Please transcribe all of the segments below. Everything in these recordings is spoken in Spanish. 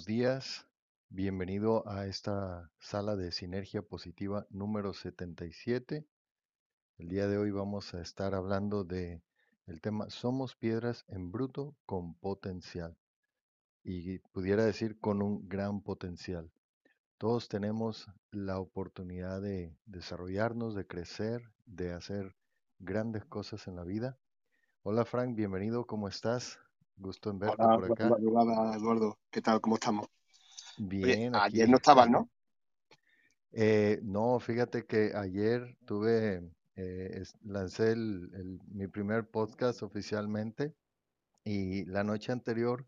buenos días. Bienvenido a esta sala de sinergia positiva número 77. El día de hoy vamos a estar hablando de el tema Somos piedras en bruto con potencial. Y pudiera decir con un gran potencial. Todos tenemos la oportunidad de desarrollarnos, de crecer, de hacer grandes cosas en la vida. Hola Frank, bienvenido, ¿cómo estás? Gusto en verte Hola, por acá. madrugada, Eduardo. ¿Qué tal? ¿Cómo estamos? Oye, Bien, ayer aquí. no estabas, ¿no? Eh, no, fíjate que ayer tuve, eh, es- lancé el- el- mi primer podcast oficialmente y la noche anterior,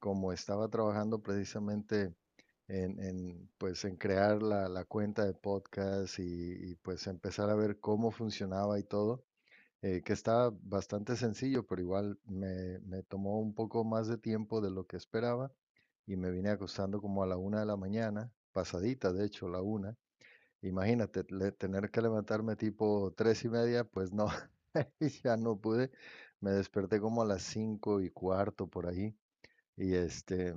como estaba trabajando precisamente en, en, pues en crear la, la cuenta de podcast y, y, pues empezar a ver cómo funcionaba y todo, eh, que estaba bastante sencillo, pero igual me, me tomó un poco más de tiempo de lo que esperaba y me vine acostando como a la una de la mañana, pasadita de hecho la una. Imagínate, tener que levantarme tipo tres y media, pues no, ya no pude. Me desperté como a las cinco y cuarto por ahí. Y este,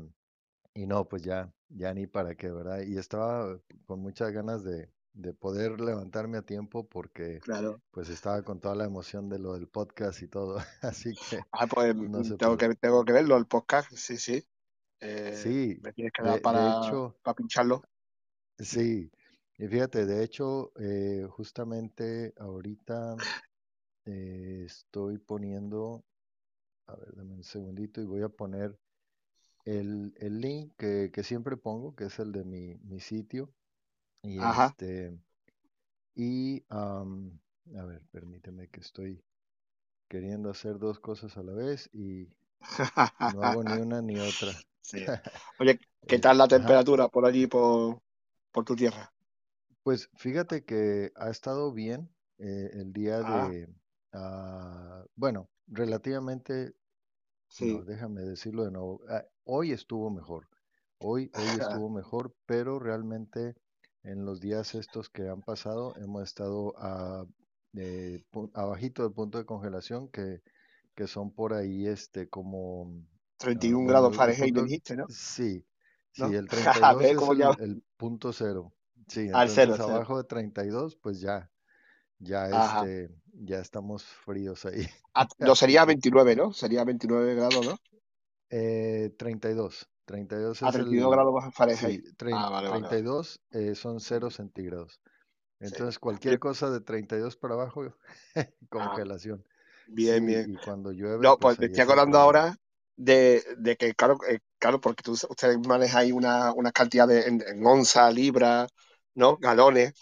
y no, pues ya, ya ni para qué, ¿verdad? Y estaba con muchas ganas de, de poder levantarme a tiempo porque Claro. pues estaba con toda la emoción de lo del podcast y todo. Así que Ah, pues no tengo que, tengo que verlo, el podcast. Sí, sí. Eh, Sí, me tienes que dar de, de para, hecho, para pincharlo. sí. Y fíjate, de hecho, eh, justamente ahorita Eh, estoy poniendo, a ver, dame un segundito y voy a poner el, el link que, que siempre pongo, que es el de mi, mi sitio. Y Ajá. este, y am, a ver, permíteme que estoy queriendo hacer dos cosas a la vez y no hago ni una ni otra. Sí. Oye, ¿qué Eh, tal la ajá, temperatura por allí, por, por tu tierra? pues fíjate que ha estado bien eh, el día Ah, de, ah, bueno, relativamente No, sí. déjame decirlo de nuevo. Ah, hoy estuvo mejor. Hoy, hoy estuvo mejor, pero realmente en los días estos que han pasado hemos estado a, eh, abajito del punto de congelación, que, que son por ahí, este, como, ah, 31 bueno, grados el, el Fahrenheit dijiste, ¿no? sí, sí, ¿No? el 32 ¿Ves es ya el, el punto cero. Sí, al cero, entonces cero? abajo de 32, pues ya, ya, Ajá. este, ya estamos fríos ahí. Ah, no sería que 29, ¿no? Sería 29 grados, ¿no? Eh, 32. 32 A es 32 el, grados bajo sí, Fahrenheit. trein- Ah, vale, vale, vale. 32 eh, son cero centígrados. Sí. Entonces cualquier Oye, cosa de 32 para abajo, ah, congelación. bien, bien. Sí, y cuando llueve, No, pues pues me ahí estoy acordando ahora de, de que, claro, eh, claro, porque tú, ustedes manejáis una, una cantidad de, en, en onzas, libras, ¿no? Galones.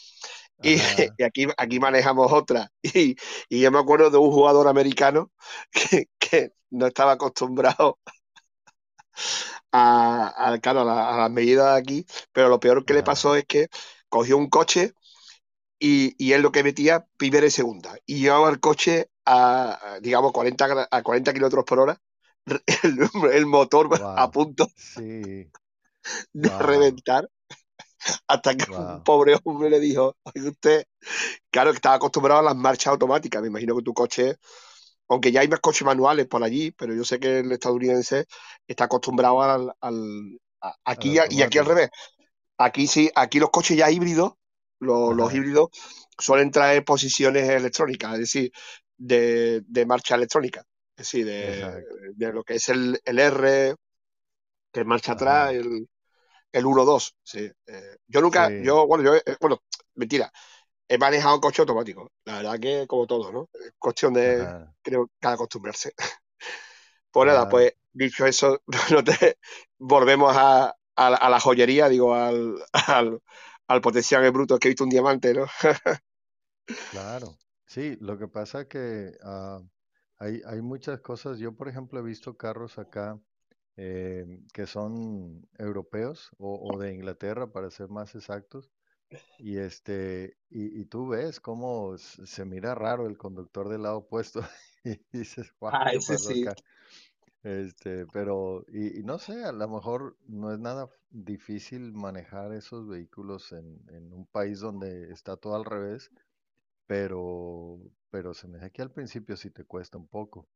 Y, y aquí, aquí manejamos otra. Y, y yo me acuerdo de un jugador americano que, que no estaba acostumbrado a, a, claro, a, la- a las medidas de aquí, pero lo peor que le pasó es que cogió un coche y, y él lo que metía primera y segunda. Y llevaba el coche a, digamos, 40, gra- a 40 kilómetros por hora, el, el motor a punto Sí, de wow, reventar, hasta que un wow. pobre hombre le dijo, oye usted, claro que estaba acostumbrado a las marchas automáticas, me imagino que tu coche, aunque ya hay más coches manuales por allí, pero yo sé que el estadounidense está acostumbrado al, al a- aquí y aquí al revés. Aquí sí, aquí los coches ya híbridos, los, híbridos suelen traer posiciones electrónicas, es decir, de, de marcha electrónica, es decir, de, lo que es el, el R, que marcha atrás, Ajá. el, el 1-2. Sí. Eh, yo nunca, Sí, yo, bueno, yo, eh, bueno, mentira, he manejado coche automático. La verdad que como todo, ¿no? Es cuestión de, creo, que acostumbrarse. Pues nada, pues dicho eso, no te, volvemos a, a, la- a la joyería, digo, al, al, al potencial en bruto que he visto un diamante, ¿no? Claro, sí, lo que pasa que ah, hay, hay muchas cosas. Yo, por ejemplo, he visto carros acá eh, que son europeos o, o de Inglaterra, para ser más exactos, y este, y, y tú ves cómo se mira raro el conductor del lado opuesto y dices, wow, Ah, ¿qué ese sí. acá? Este, pero, y, y no sé, a lo mejor no es nada difícil manejar esos vehículos en, en un país donde está todo al revés pero, pero se me hace que al principio sí te cuesta un poco.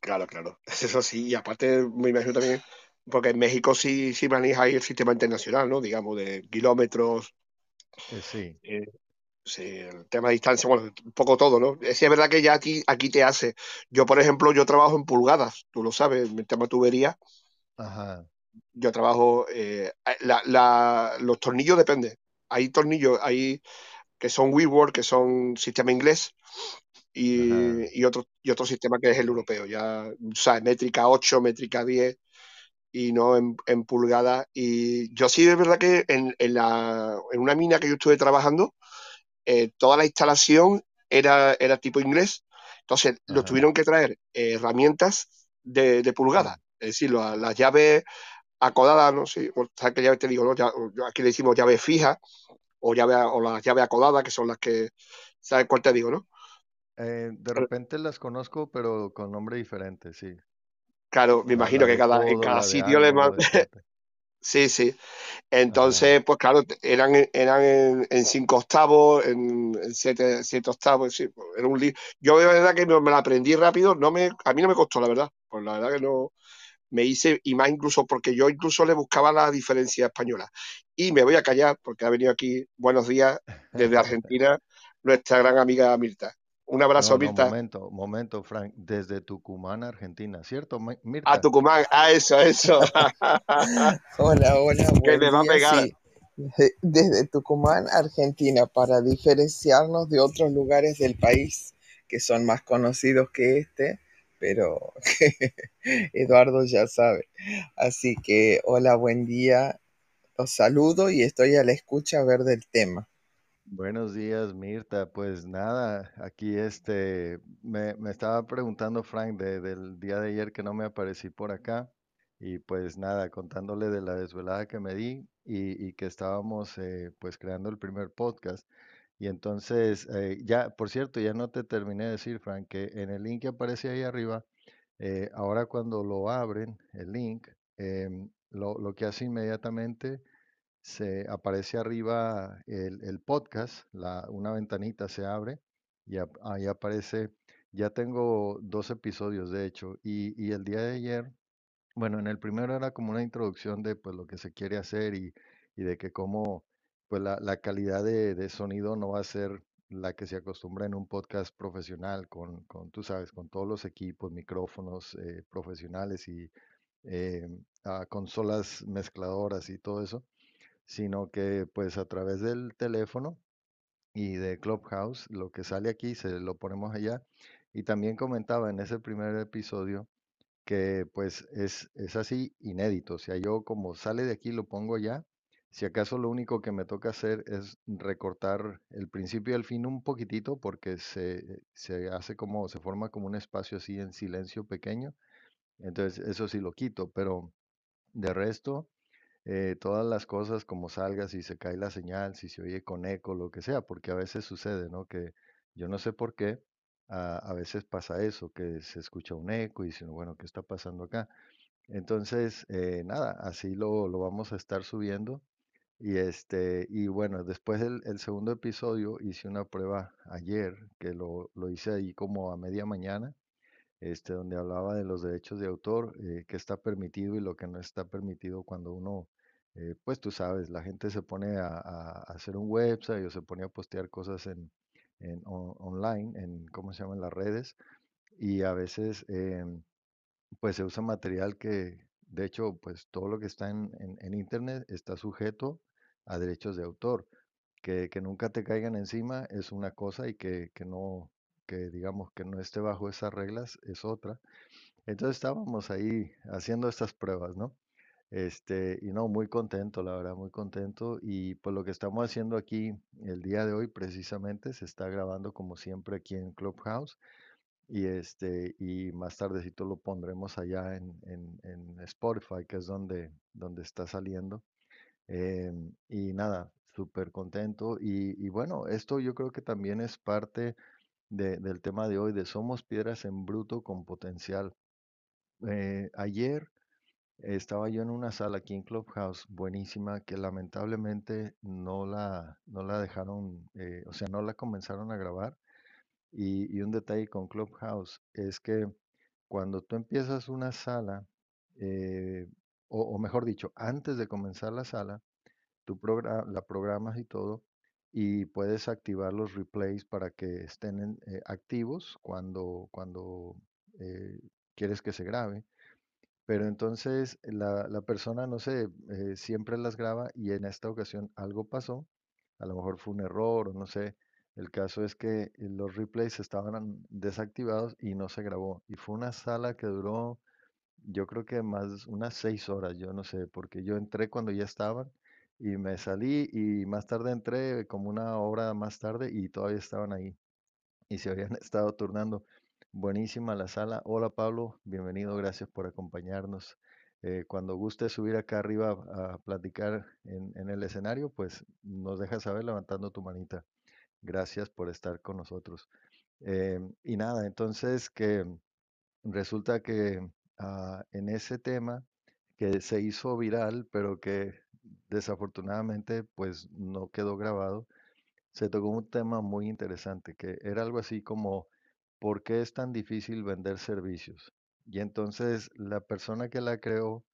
Claro, claro. Eso sí, y aparte me imagino también porque en México sí, sí maneja ahí el sistema internacional, ¿no? Digamos, de kilómetros, Eh, sí, eh, sí, el tema de distancia, bueno, un poco todo, ¿no? Sí, es verdad que ya aquí, aquí te hace. Yo, por ejemplo, yo trabajo en pulgadas, tú lo sabes, el tema tubería, ajá, yo trabajo, eh, la, la, los tornillos depende. Hay tornillos, hay que son WeWork, que son sistema inglés, y, y, otro, y otro sistema que es el europeo, ya, o sea, métrica 8, métrica 10 y no en, en pulgadas. Y yo sí es verdad que en, en, la, en una mina que yo estuve trabajando, eh, toda la instalación era, era tipo inglés, entonces lo Ajá. tuvieron que traer eh, herramientas de, de pulgadas, es decir, las, llaves acodadas, no sé, ¿sabes qué llave te digo? No? Ya, aquí le decimos llave fija o, llave, o las llaves acodadas, que son las que, ¿sabes cuál te digo, no? eh, de repente las conozco, pero con nombre diferente, sí. Claro, me imagino que cada, en cada sitio le mandan. sí, sí. Entonces, pues claro, eran, eran en, en cinco octavos, en, en siete, siete, octavos, sí, pues, era un lío. Yo de verdad que me, me la aprendí rápido, no me, a mí no me costó, la verdad. Pues la verdad que no, me hice, y más incluso porque yo incluso le buscaba la diferencia española. Y me voy a callar porque ha venido aquí, buenos días, desde Argentina, nuestra gran amiga Mirta. Un abrazo, No, no, Mirta. momento, momento, Frank. Desde Tucumán, Argentina, ¿cierto, Mi- A Mirta? Tucumán, a eso, eso. Hola, hola, que me va a pegar. Sí, desde Tucumán, Argentina, para diferenciarnos de otros lugares del país que son más conocidos que este, pero Eduardo ya sabe. Así que, hola, buen día, los saludo y estoy a la escucha a ver del tema. Buenos días, Mirta. Pues nada, aquí este, me, me estaba preguntando Frank de- del día de ayer que no me aparecí por acá y pues nada, contándole de la desvelada que me di y, y que estábamos eh, pues creando el primer podcast. Y entonces, eh, ya, por cierto, ya no te terminé de decir, Frank, que en el link que aparece ahí arriba, eh, ahora cuando lo abren, el link, em, lo, lo que hace inmediatamente se aparece arriba el, el podcast, una ventanita se abre y ahí aparece, ya tengo dos episodios de hecho, y, y el día de ayer, bueno, en el primero era como una introducción de pues lo que se quiere hacer y, y de que cómo pues la, la calidad de, de sonido no va a ser la que se acostumbra en un podcast profesional con, con tú sabes, con todos los equipos, micrófonos eh, profesionales y eh, consolas mezcladoras y todo eso sino que pues a través del teléfono y de Clubhouse, lo que sale aquí se lo ponemos allá. Y también comentaba en ese primer episodio que pues es, es así inédito, o sea, yo como sale de aquí lo pongo allá. Si acaso lo único que me toca hacer es recortar el principio y el fin un poquitito porque se, se hace como, se forma como un espacio así en silencio pequeño. Entonces eso sí lo quito, pero de resto eh, todas las cosas como salga, si se cae la señal, si se oye con eco, lo que sea, porque a veces sucede, ¿no? Que yo no sé por qué, a, a veces pasa eso, que se escucha un eco y dicen, bueno, ¿qué está pasando acá? Entonces, eh, nada, así lo, lo vamos a estar subiendo. Y este, y bueno, después del el segundo episodio hice una prueba ayer, que lo, lo hice ahí como a media mañana este, donde hablaba de los derechos de autor, eh, qué está permitido y lo que no está permitido cuando uno, eh, pues tú sabes, la gente se pone a, hacer un website o se pone a postear cosas en, en on- online, en, ¿cómo se llaman las redes? Y a veces, em, pues se usa material que, de hecho, pues todo lo que está en, en- en internet está sujeto a derechos de autor. Que, que nunca te caigan encima es una cosa y que, que no, digamos que no esté bajo esas reglas es otra. Entonces estábamos ahí haciendo estas pruebas, ¿no? Este, y no, muy contento, la verdad, muy contento. Y pues lo que estamos haciendo aquí el día de hoy precisamente se está grabando como siempre aquí en Clubhouse. Y este, y más tardecito lo pondremos allá en, en, en Spotify, que es donde, donde está saliendo. Em, y nada, súper contento. Y bueno, esto yo creo que también es parte de- del tema de hoy, de somos piedras en bruto con potencial. Eh, ayer estaba yo en una sala aquí en Clubhouse, buenísima, que lamentablemente no la, no la dejaron, eh, o sea, no la comenzaron a grabar. Y, un detalle con Clubhouse es que cuando tú empiezas una sala, eh, o, mejor dicho, antes de comenzar la sala, tú progra- la programas y todo, y puedes activar los replays para que estén eh, activos cuando, cuando eh, quieres que se grabe. Pero entonces la, la persona, no sé, eh, siempre las graba y en esta ocasión algo pasó, a lo mejor fue un error o no sé. El caso es que los replays estaban desactivados y no se grabó. Y fue una sala que duró, yo creo que más unas seis horas, yo no sé, porque yo entré cuando ya estaban y me salí y más tarde entré como una hora más tarde y todavía estaban ahí y se habían estado turnando. Buenísima la sala. Hola Pablo, bienvenido, gracias por acompañarnos. Eh, cuando guste subir acá arriba a, platicar en, en el escenario, pues nos dejas saber levantando tu manita. Gracias por estar con nosotros. Eh, y nada, entonces que resulta que ah, en ese tema que se hizo viral, pero que desafortunadamente pues no quedó grabado, se tocó un tema muy interesante, que era algo así como, ¿por qué es tan difícil vender servicios? Y entonces la persona que la creó,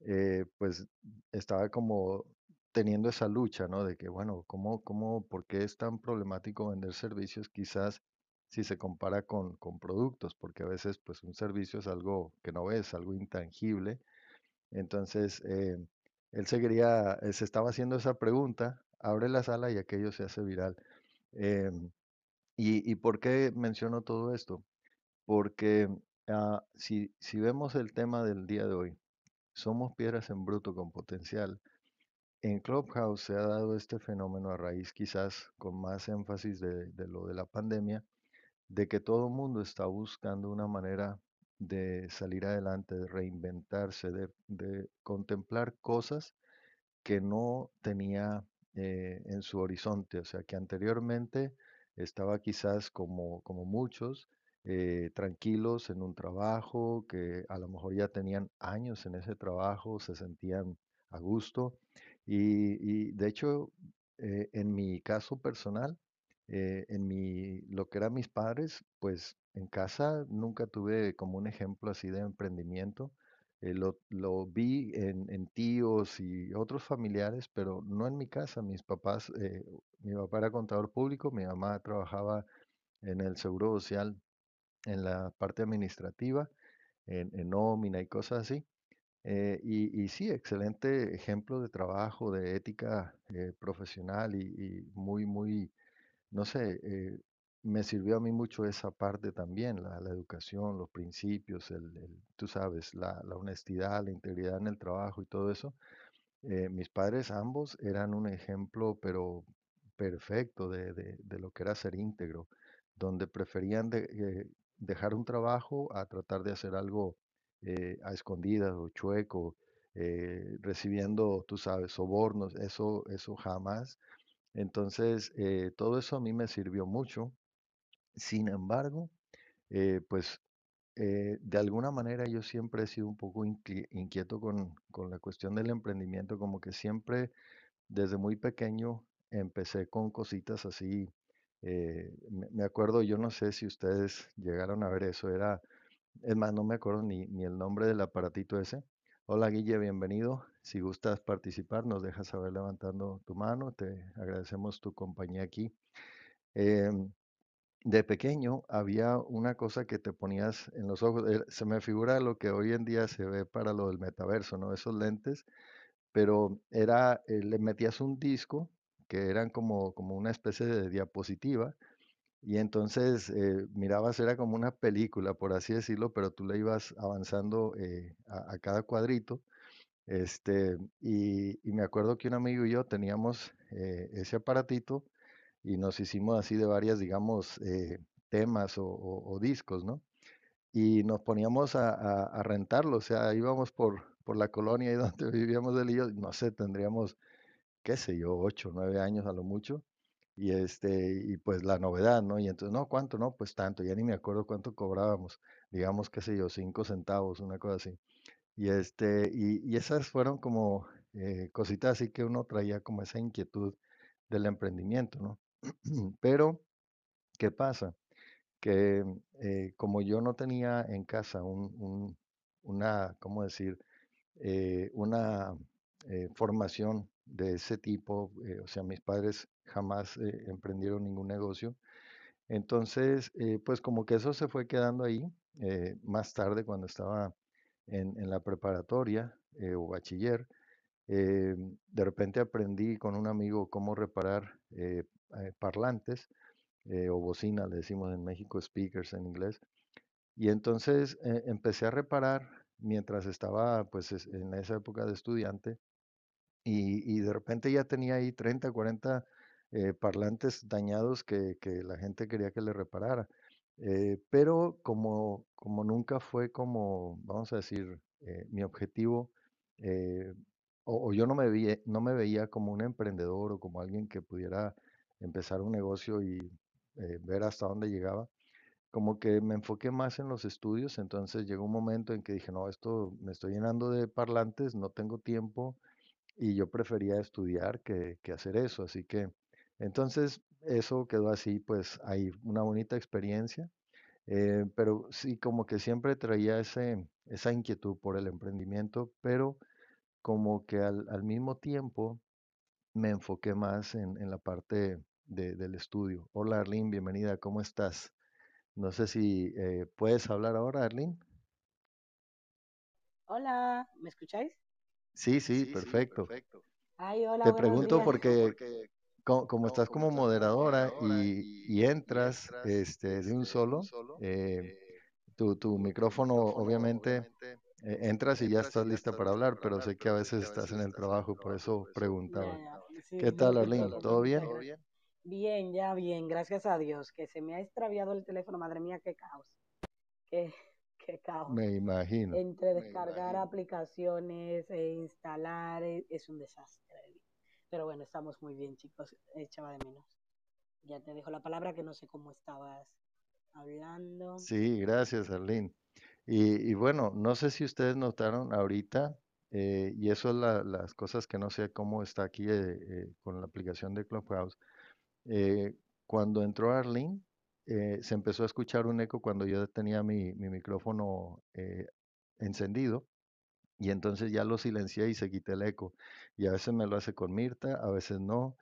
eh, pues estaba como teniendo esa lucha, ¿no? De que, bueno, ¿cómo, cómo, por qué es tan problemático vender servicios? Quizás si se compara con, con productos, porque a veces, pues un servicio es algo que no ves, algo intangible. Entonces, eh, él se quería, eh, se estaba haciendo esa pregunta, abre la sala y aquello se hace viral. Em, ¿y, y por qué menciono todo esto? Porque ah, si, si vemos el tema del día de hoy, somos piedras en bruto con potencial. En Clubhouse se ha dado este fenómeno a raíz quizás con más énfasis de, de lo de la pandemia, de que todo el mundo está buscando una manera de salir adelante, de reinventarse, de, contemplar cosas que no tenía eh, en su horizonte, o sea, que anteriormente estaba quizás como, como muchos, eh, tranquilos en un trabajo, que a lo mejor ya tenían años en ese trabajo, se sentían a gusto. Y, y de hecho, eh, en mi caso personal, eh, en mi, lo que eran mis padres, pues en casa nunca tuve como un ejemplo así de emprendimiento eh, lo, lo vi en, en tíos y otros familiares, pero no en mi casa. Mis papás, eh, mi papá era contador público, mi mamá trabajaba en el Seguro Social, en la parte administrativa, en, nómina y cosas así. Eh, y, y sí, excelente ejemplo de trabajo, de ética eh, profesional y muy, muy no sé, eh, me sirvió a mí mucho esa parte también, la, educación, los principios, el, tú sabes, la, honestidad, la integridad en el trabajo y todo eso. Eh, mis padres ambos eran un ejemplo, pero perfecto de, de- lo que era ser íntegro, donde preferían de- eh, dejar un trabajo a tratar de hacer algo a escondidas o chueco, recibiendo, tú sabes, sobornos, eso, eso jamás. Entonces, eh, todo eso a mí me sirvió mucho. Sin embargo, eh, pues eh, de alguna manera yo siempre he sido un poco inqui- inquieto con, con la cuestión del emprendimiento, como que siempre desde muy pequeño empecé con cositas así. eh, me, me acuerdo, yo no sé si ustedes llegaron a ver eso, era, es más, no me acuerdo ni, ni el nombre del aparatito ese. Hola Guille, bienvenido. Si gustas participar, nos dejas saber levantando tu mano. Te agradecemos tu compañía aquí. Em, de pequeño había una cosa que te ponías en los ojos. eh, Se me figura lo que hoy en día se ve para lo del metaverso, ¿no? Esos lentes, pero era, eh, le metías un disco que eran como, como una especie de diapositiva y entonces eh, mirabas, era como una película, por así decirlo, pero tú le ibas avanzando a cada cuadrito. Este, y, y me acuerdo que un amigo y yo teníamos eh, ese aparatito y nos hicimos así de varias, digamos, eh, temas o, discos, ¿no? Y nos poníamos a, rentarlo, o sea, íbamos por, por la colonia ahí donde vivíamos él y no sé, tendríamos, qué sé yo, ocho, nueve años a lo mucho, y este, y pues la novedad, ¿no? Y entonces, no, ¿cuánto? No, pues tanto, ya ni me acuerdo cuánto cobrábamos, digamos, qué sé yo, cinco centavos, una cosa así. Y este, y, y esas fueron como eh, cositas así que uno traía como esa inquietud del emprendimiento, ¿no? Pero, ¿qué pasa? Que eh, como yo no tenía en casa un, un- una, ¿cómo decir? eh, una formación de ese tipo. o sea, mis padres jamás emprendieron ningún negocio. Entonces, pues como que eso se fue quedando ahí. más tarde, cuando estaba en, la preparatoria eh, o bachiller, eh, de repente aprendí con un amigo cómo reparar eh, parlantes o bocina, le decimos en México speakers en inglés. Y entonces empecé a reparar mientras estaba pues es- en esa época de estudiante y, de repente ya tenía ahí 30, 40 eh, parlantes dañados que la gente quería que le reparara. Eh, pero como, como nunca fue como, vamos a decir, eh, mi objetivo, eh, o, o yo no me veía, no me veía como un emprendedor o como alguien que pudiera empezar un negocio y eh, ver hasta dónde llegaba, como que me enfoqué más en los estudios, entonces llegó un momento en que dije, no, esto me estoy llenando de parlantes, no tengo tiempo y yo prefería estudiar que, que hacer eso, así que entonces eso quedó así, pues hay una bonita experiencia, eh, pero sí como que siempre traía ese, esa inquietud por el emprendimiento, pero como que al, al mismo tiempo me enfoqué más en, en la parte de- del estudio. Hola Arlene, bienvenida, ¿cómo estás? No sé si eh, puedes hablar ahora, Arlene. Hola, ¿me escucháis? Sí, sí, perfecto. Ay, hola, Te buenos pregunto días. porque co- como, estás como moderadora y, y entras este, de un solo, eh, tu, tu micrófono obviamente eh, entras y ya estás lista para hablar, pero sé que a veces estás en el trabajo, por eso preguntaba. Sí, ¿Qué tal, Arlene? ¿Todo bien? Bien, ya bien, gracias a Dios, que se me ha extraviado el teléfono, madre mía, qué caos, qué, qué caos. Me imagino. Entre descargar aplicaciones e instalar, e- es un desastre. Pero bueno, estamos muy bien, chicos, echaba de menos. Ya te dejo la palabra, que no sé cómo estabas hablando. Sí, gracias, Arlene. Y, y bueno, no sé si ustedes notaron ahorita, eh, y eso es la- las cosas que no sé cómo está aquí eh, eh, con la aplicación de Clubhouse. Eh, cuando entró Arlene, eh, se empezó a escuchar un eco cuando yo tenía mi, mi micrófono eh, encendido, y entonces ya lo silencié y se quité el eco. Y a veces me lo hace con Mirta, a veces no.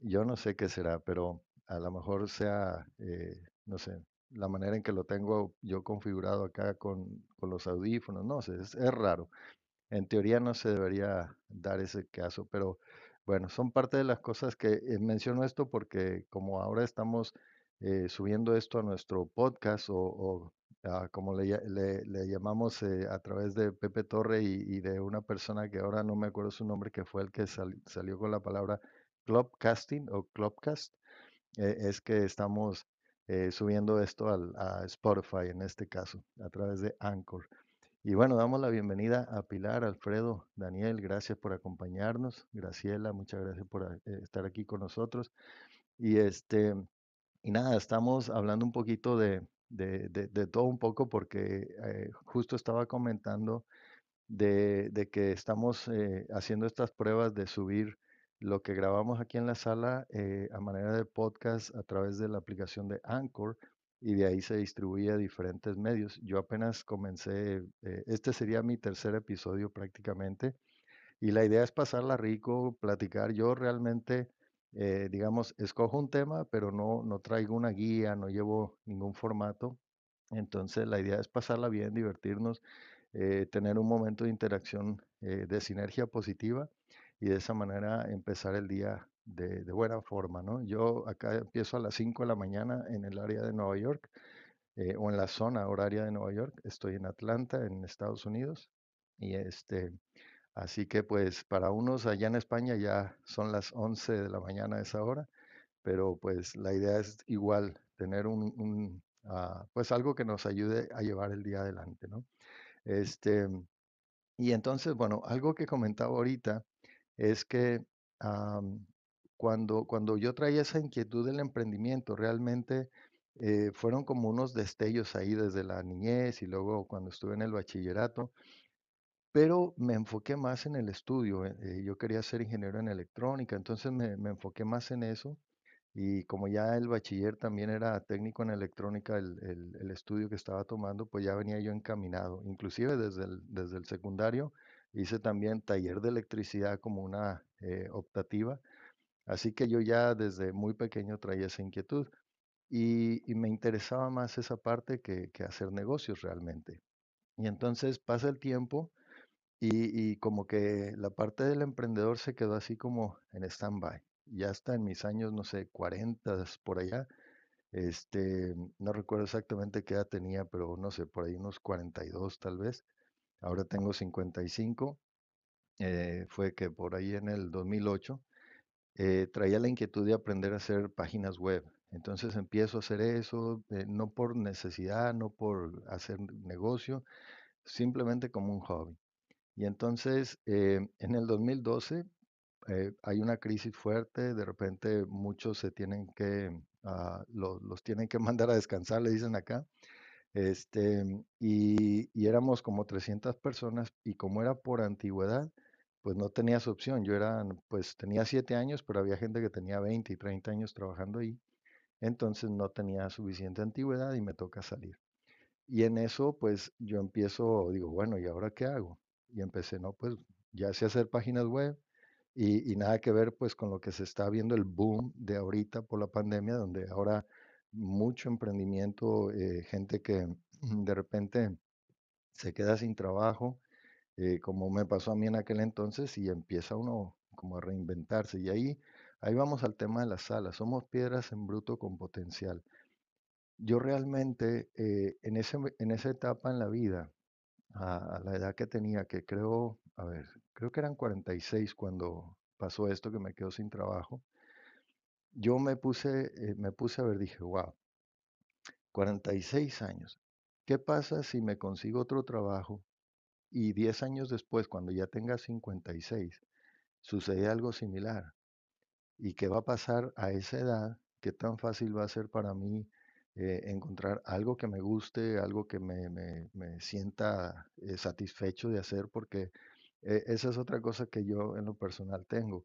Yo no sé qué será, pero a lo mejor sea, eh, no sé, la manera en que lo tengo yo configurado acá con, con los audífonos, no sé, es, es raro. En teoría no se debería dar ese caso, pero bueno, son parte de las cosas que eh, menciono esto porque como ahora estamos eh, subiendo esto a nuestro podcast o, o, ah, como le, lla- le- le llamamos eh, a través de Pepe Torre y, de una persona que ahora no me acuerdo su nombre, que fue el que sal- salió con la palabra Clubcasting o Clubcast, eh, es que estamos eh, subiendo esto al, a Spotify en este caso, a través de Anchor. Y bueno, damos la bienvenida a Pilar, Alfredo, Daniel, gracias por acompañarnos. Graciela, muchas gracias por estar aquí con nosotros. Y este, y nada, estamos hablando un poquito de, de, de- todo un poco porque eh, justo estaba comentando de, de que estamos eh, haciendo estas pruebas de subir lo que grabamos aquí en la sala eh, a manera de podcast a través de la aplicación de Anchor y de ahí se distribuye a diferentes medios. Yo apenas comencé, este sería mi tercer episodio prácticamente y la idea es pasarla rico, platicar. Yo realmente, eh, digamos, escojo un tema, pero no, no traigo una guía, no llevo ningún formato. Entonces la idea es pasarla bien, divertirnos eh, tener un momento de interacción eh, de sinergia positiva y de esa manera empezar el día de, de buena forma, ¿no? Yo acá empiezo a las 5 de la mañana en el área de Nueva York eh, o en la zona horaria de Nueva York. Estoy en Atlanta, en Estados Unidos. Y este, así que pues para unos allá en España ya son las 11 de la mañana a esa hora, pero pues la idea es igual tener un, un, ah, pues algo que nos ayude a llevar el día adelante, ¿no? Este, y entonces, bueno, algo que comentaba ahorita es que cuando, cuando yo traía esa inquietud del emprendimiento, realmente eh, fueron como unos destellos ahí desde la niñez y luego cuando estuve en el bachillerato, pero me enfoqué más en el estudio. eh, eh, yo quería ser ingeniero en electrónica, entonces me, me enfoqué más en eso. Y como ya el bachiller también era técnico en electrónica, el, el- estudio que estaba tomando, pues ya venía yo encaminado. Inclusive desde el, desde el secundario hice también taller de electricidad como una eh, optativa, así que yo ya desde muy pequeño traía esa inquietud y, y me interesaba más esa parte que, que hacer negocios realmente. Y entonces pasa el tiempo y, como que la parte del emprendedor se quedó así como en stand-by. Ya está en mis años, no sé, 40 por allá. Este, no recuerdo exactamente qué edad tenía, pero no sé, por ahí unos 42 tal vez. Ahora tengo 55. eh, fue que por ahí en el 2008 eh, traía la inquietud de aprender a hacer páginas web. Entonces empiezo a hacer eso, eh, no por necesidad, no por hacer negocio, simplemente como un hobby. Y entonces, eh, en el 2012 eh, hay una crisis fuerte, de repente muchos se tienen que, ah, lo- los tienen que mandar a descansar, le dicen acá, este, y, y éramos como 300 personas y como era por antigüedad, pues no tenías opción. Yo era, pues tenía 7 años, pero había gente que tenía 20 y 30 años trabajando ahí, entonces no tenía suficiente antigüedad y me toca salir. Y en eso, pues yo empiezo, digo, bueno, ¿y ahora qué hago? Y empecé, no, pues ya sé hacer páginas web y, nada que ver pues con lo que se está viendo el boom de ahorita por la pandemia, donde ahora mucho emprendimiento, eh, gente que de repente se queda sin trabajo, eh, como me pasó a mí en aquel entonces, y empieza uno como a reinventarse. Y ahí, ahí vamos al tema de las salas. Somos piedras en bruto con potencial. Yo realmente eh, en ese, en esa etapa en la vida, a, la edad que tenía, que creo, a ver, creo que eran 46 cuando pasó esto que me quedo sin trabajo, yo me puse, eh, me puse a ver, dije, wow, 46 años. ¿Qué pasa si me consigo otro trabajo y 10 años después, cuando ya tenga 56, sucede algo similar? ¿Y qué va a pasar a esa edad? ¿Qué tan fácil va a ser para mí eh, encontrar algo que me guste, algo que me, me- me sienta eh, satisfecho de hacer? Porque eh, esa es otra cosa que yo en lo personal tengo.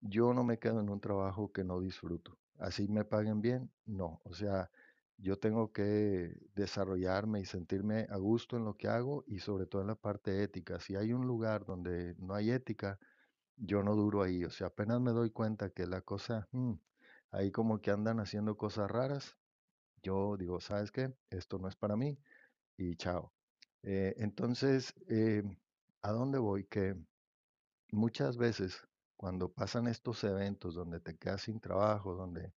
Yo no me quedo en un trabajo que no disfruto. Así me paguen bien, no. O sea, yo tengo que desarrollarme y sentirme a gusto en lo que hago y sobre todo en la parte ética. Si hay un lugar donde no hay ética, yo no duro ahí, o sea, apenas me doy cuenta que la cosa, mm, ahí como que andan haciendo cosas raras, yo digo, ¿sabes qué? Esto no es para mí y chao. Eh, entonces, eh, ¿a dónde voy? Que muchas veces cuando pasan estos eventos donde te quedas sin trabajo, donde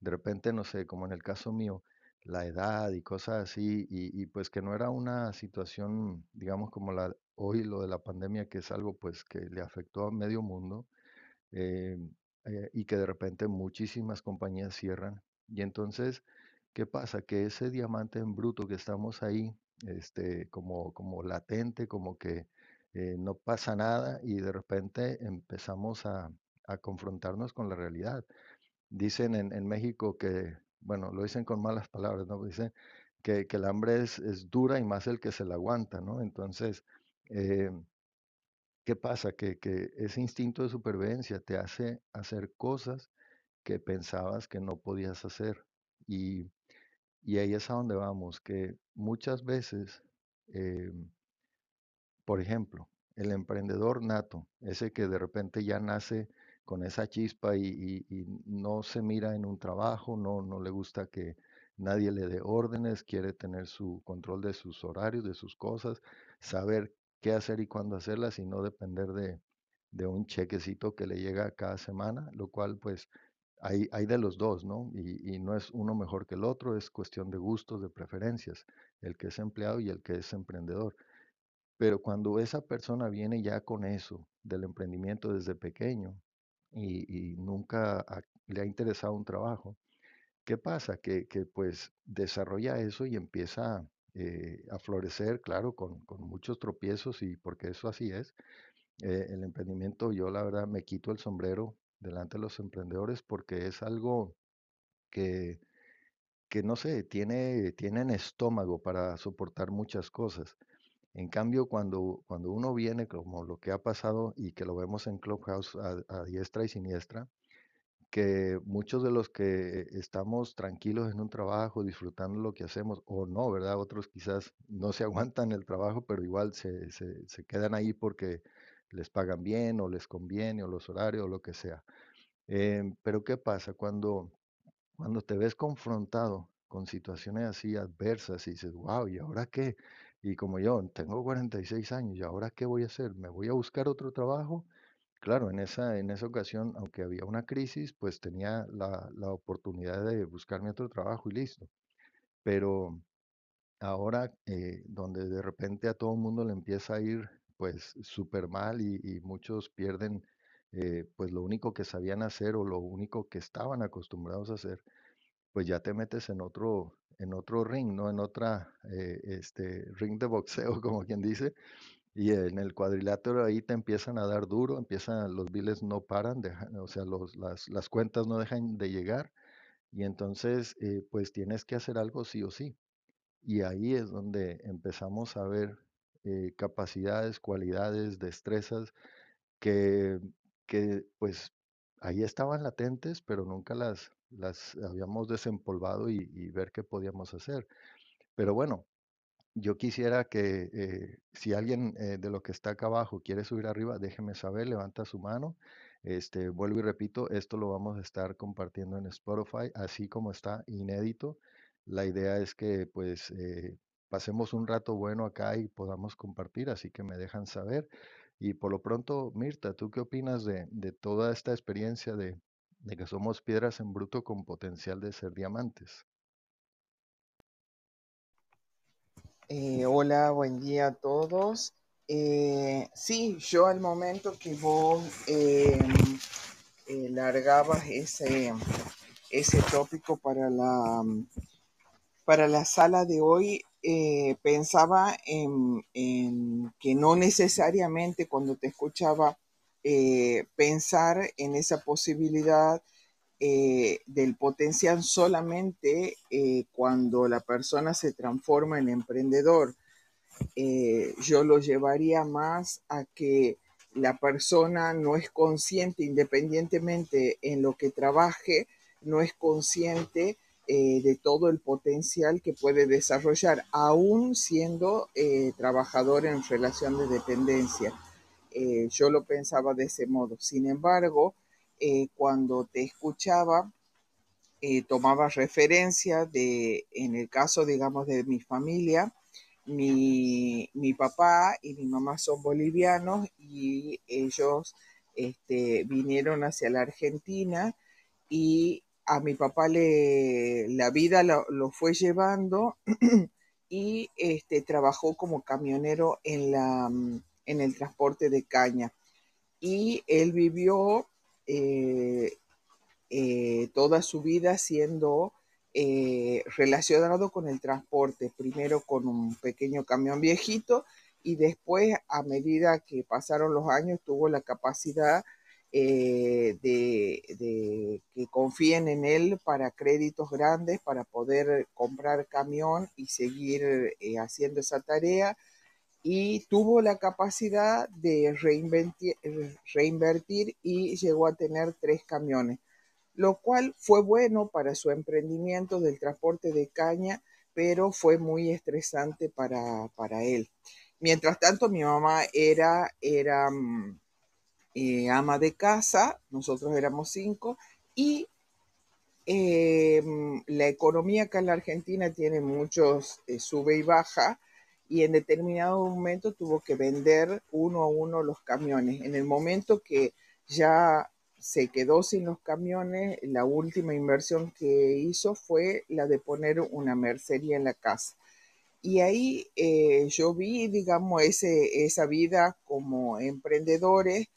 de repente, no sé, como en el caso mío, la edad y cosas así, y, pues que no era una situación, digamos, como la hoy, lo de la pandemia, que es algo pues que le afectó a medio mundo, eh, y que de repente muchísimas compañías cierran. Y entonces, ¿qué pasa? Que ese diamante en bruto que estamos ahí, este, como, como latente, como que eh, no pasa nada y de repente empezamos a, a confrontarnos con la realidad. Dicen en, en México que, bueno, lo dicen con malas palabras, ¿no? Dicen que, que el hambre es, es dura y más el que se la aguanta, ¿no? Entonces, eh, ¿Qué pasa? Que, que ese instinto de supervivencia te hace hacer cosas que pensabas que no podías hacer. Y, y ahí es a donde vamos, que muchas veces, eh, por ejemplo, el emprendedor nato, ese que de repente ya nace con esa chispa y, no se mira en un trabajo, no, no le gusta que nadie le dé órdenes, quiere tener su control de sus horarios, de sus cosas, saber qué hacer y cuándo hacerlas y no depender de, de un chequecito que le llega cada semana, lo cual pues hay, de los dos, ¿no? Y, no es uno mejor que el otro, es cuestión de gustos, de preferencias, el que es empleado y el que es emprendedor. Pero cuando esa persona viene ya con eso del emprendimiento desde pequeño y, nunca le ha interesado un trabajo, ¿qué pasa? Que, pues desarrolla eso y empieza eh, a florecer, claro, con, con muchos tropiezos y porque eso así es. Eh, el emprendimiento, yo la verdad me quito el sombrero delante de los emprendedores porque es algo que, que no sé, tiene, tienen estómago para soportar muchas cosas. En cambio, cuando, cuando uno viene, como lo que ha pasado y que lo vemos en Clubhouse a, a diestra y siniestra, que muchos de los que estamos tranquilos en un trabajo, disfrutando lo que hacemos, o no, ¿verdad? Otros quizás no se aguantan el trabajo, pero igual se, se- se quedan ahí porque les pagan bien o les conviene o los horarios o lo que sea. Em, pero ¿qué pasa cuando, cuando te ves confrontado con situaciones así adversas y dices, wow, ¿y ahora qué? Y como yo tengo 46 años, ¿y ahora qué voy a hacer? ¿Me voy a buscar otro trabajo? Claro, en esa, en esa ocasión, aunque había una crisis, pues tenía la, la oportunidad de buscarme otro trabajo y listo. Pero ahora, eh, donde de repente a todo el mundo le empieza a ir pues súper mal y, muchos pierden eh, pues lo único que sabían hacer o lo único que estaban acostumbrados a hacer, pues ya te metes en otro, en otro ring, ¿no? En otra, eh, este, ring de boxeo, como quien dice, y en el cuadrilátero ahí te empiezan a dar duro, empiezan, los biles no paran, dejan- o sea, los, las, las cuentas no dejan de llegar y entonces eh, pues tienes que hacer algo sí o sí. Y ahí es donde empezamos a ver eh, capacidades, cualidades, destrezas que, que pues ahí estaban latentes, pero nunca las, las habíamos desempolvado y, ver qué podíamos hacer. Pero bueno, yo quisiera que eh, si alguien eh, de lo que está acá abajo quiere subir arriba, déjeme saber, levanta su mano. Este, vuelvo y repito, esto lo vamos a estar compartiendo en Spotify, así como está inédito. La idea es que pues pasemos un rato bueno acá y podamos compartir, así que me dejan saber. Y por lo pronto, Mirta, ¿tú qué opinas de, de toda esta experiencia de, de que somos piedras en bruto con potencial de ser diamantes? Eh, hola, buen día a todos. Eh, sí, yo al momento que vos eh, largabas ese, ese tópico para la, para la sala de hoy, eh, pensaba en, que no necesariamente cuando te escuchaba eh, pensar en esa posibilidad eh, del potencial solamente cuando la persona se transforma en emprendedor. Yo lo llevaría más a que la persona no es consciente, independientemente en lo que trabaje, no es consciente eh, de todo el potencial que puede desarrollar, aún siendo eh, trabajador en relación de dependencia. Eh, yo lo pensaba de ese modo. Sin embargo, cuando te escuchaba, tomaba referencia de, en el caso, digamos, de mi familia, mi, mi papá y mi mamá son bolivianos y ellos este, vinieron hacia la Argentina y a mi papá le, la vida lo, fue llevando y este, trabajó como camionero en, la, en el transporte de caña. Y él vivió eh, eh, toda su vida siendo eh, relacionado con el transporte, primero con un pequeño camión viejito y después a medida que pasaron los años tuvo la capacidad eh, de, que confíen en él para créditos grandes, para poder comprar camión y seguir eh, haciendo esa tarea. Y tuvo la capacidad de reinvertir, reinvertir y llegó a tener tres camiones lo cual fue bueno para su emprendimiento del transporte de caña, pero fue muy estresante para, para él. Mientras tanto, mi mamá era, era eh, ama de casa, nosotros éramos cinco, y eh, la economía acá en la Argentina tiene muchos eh, sube y baja, y en determinado momento tuvo que vender uno a uno los camiones. En el momento que ya se quedó sin los camiones, la última inversión que hizo fue la de poner una mercería en la casa. Y ahí eh, yo vi, digamos, ese, esa vida como emprendedores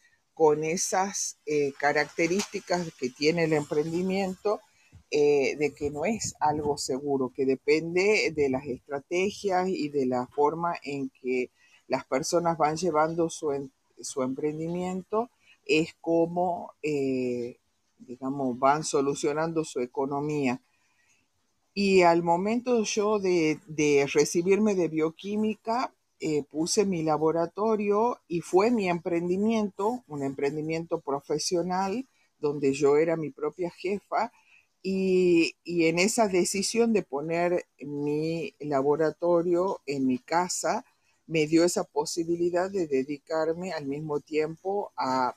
con esas eh, características que tiene el emprendimiento, eh, de que no es algo seguro, que depende de las estrategias y de la forma en que las personas van llevando su, su emprendimiento es como, eh, digamos, van solucionando su economía. Y al momento yo de, de recibirme de bioquímica, eh, puse mi laboratorio y fue mi emprendimiento, un emprendimiento profesional donde yo era mi propia jefa y, en esa decisión de poner mi laboratorio en mi casa, me dio esa posibilidad de dedicarme al mismo tiempo a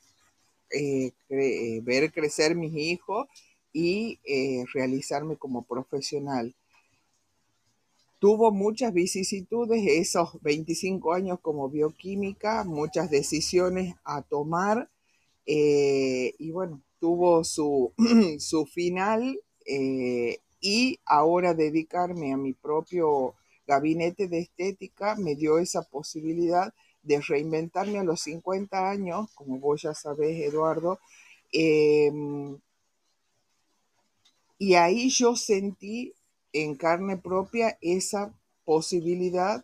eh, cre ver crecer mis hijos y eh, realizarme como profesional. Tuvo muchas vicisitudes esos 25 años como bioquímica, muchas decisiones a tomar eh, y bueno, tuvo su, su final eh, y ahora dedicarme a mi propio gabinete de estética me dio esa posibilidad de reinventarme a los 50 años, como vos ya sabés, Eduardo, eh, y ahí yo sentí en carne propia esa posibilidad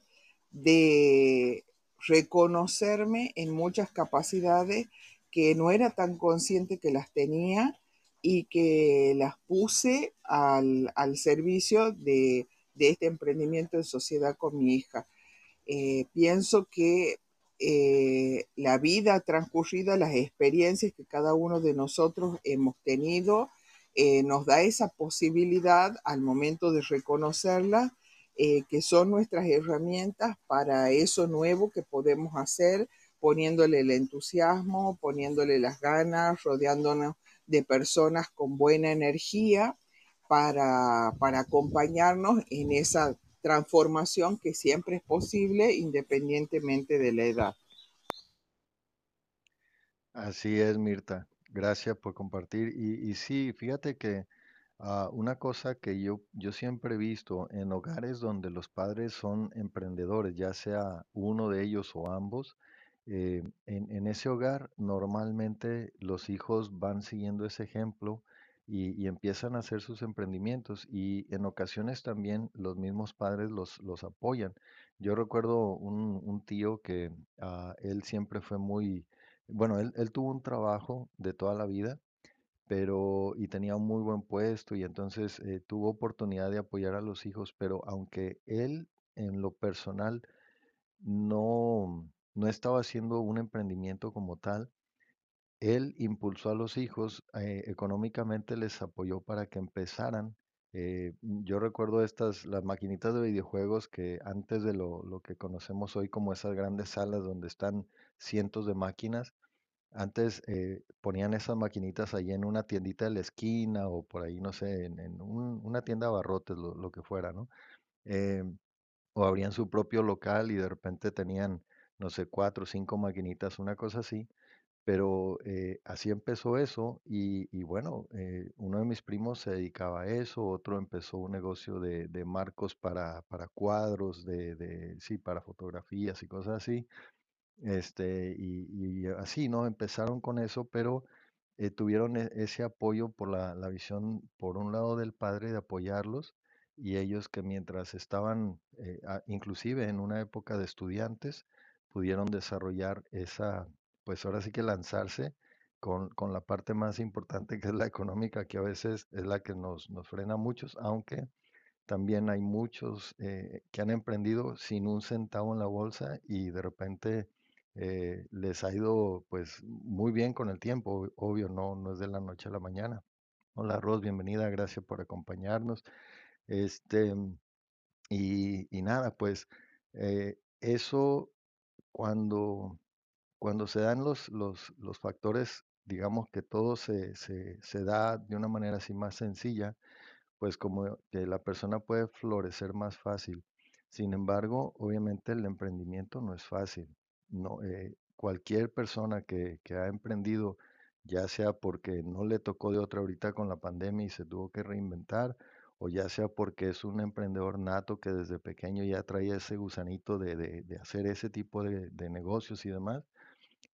de reconocerme en muchas capacidades que no era tan consciente que las tenía y que las puse al, al servicio de, este emprendimiento en sociedad con mi hija. Eh, pienso que eh, la vida transcurrida, las experiencias que cada uno de nosotros hemos tenido, eh, nos da esa posibilidad al momento de reconocerla, eh, que son nuestras herramientas para eso nuevo que podemos hacer, poniéndole el entusiasmo, poniéndole las ganas, rodeándonos de personas con buena energía para, para acompañarnos en esa transformación que siempre es posible independientemente de la edad. Así es, Mirta. Gracias por compartir. Y, y sí, fíjate que ah, una cosa que yo, yo siempre he visto en hogares donde los padres son emprendedores, ya sea uno de ellos o ambos, eh, en, en ese hogar normalmente los hijos van siguiendo ese ejemplo y, empiezan a hacer sus emprendimientos y en ocasiones también los mismos padres los, los apoyan. Yo recuerdo un, un tío que ah, él siempre fue muy bueno, él, tuvo un trabajo de toda la vida, pero y tenía un muy buen puesto y entonces eh, tuvo oportunidad de apoyar a los hijos, pero aunque él en lo personal no, no estaba haciendo un emprendimiento como tal, él impulsó a los hijos, eh, económicamente les apoyó para que empezaran. Eh, yo recuerdo estas, las maquinitas de videojuegos que antes de lo, lo que conocemos hoy como esas grandes salas donde están cientos de máquinas, antes eh, ponían esas maquinitas ahí en una tiendita de la esquina o por ahí, no sé, en, en un- una tienda de abarrotes, lo, lo que fuera, ¿no? Eh, o abrían su propio local y de repente tenían, no sé, cuatro o cinco maquinitas, una cosa así. Pero eh, así empezó eso y, bueno, eh, uno de mis primos se dedicaba a eso, otro empezó un negocio de, de marcos para, para cuadros, de, de, sí, para fotografías y cosas así. Este, y, así, ¿no? Empezaron con eso, pero eh, tuvieron e- ese apoyo por la, la visión, por un lado del padre, de apoyarlos, y ellos que mientras estaban, eh, inclusive en una época de estudiantes, pudieron desarrollar esa, pues ahora sí que lanzarse con, con la parte más importante que es la económica, que a veces es la que nos, nos frena a muchos, aunque también hay muchos eh, que han emprendido sin un centavo en la bolsa y de repente eh, les ha ido pues muy bien con el tiempo. Obvio, no, no es de la noche a la mañana. Hola Ros, bienvenida, gracias por acompañarnos. Este, y, y nada, pues eh, eso cuando, cuando se dan los, los, los factores, digamos que todo se, se, se da de una manera así más sencilla pues como que la persona puede florecer más fácil. Sin embargo, obviamente el emprendimiento no es fácil. No, eh, cualquier persona que, que ha emprendido, ya sea porque no le tocó de otra ahorita con la pandemia y se tuvo que reinventar, o ya sea porque es un emprendedor nato que desde pequeño ya traía ese gusanito de, de- de hacer ese tipo de, de negocios y demás,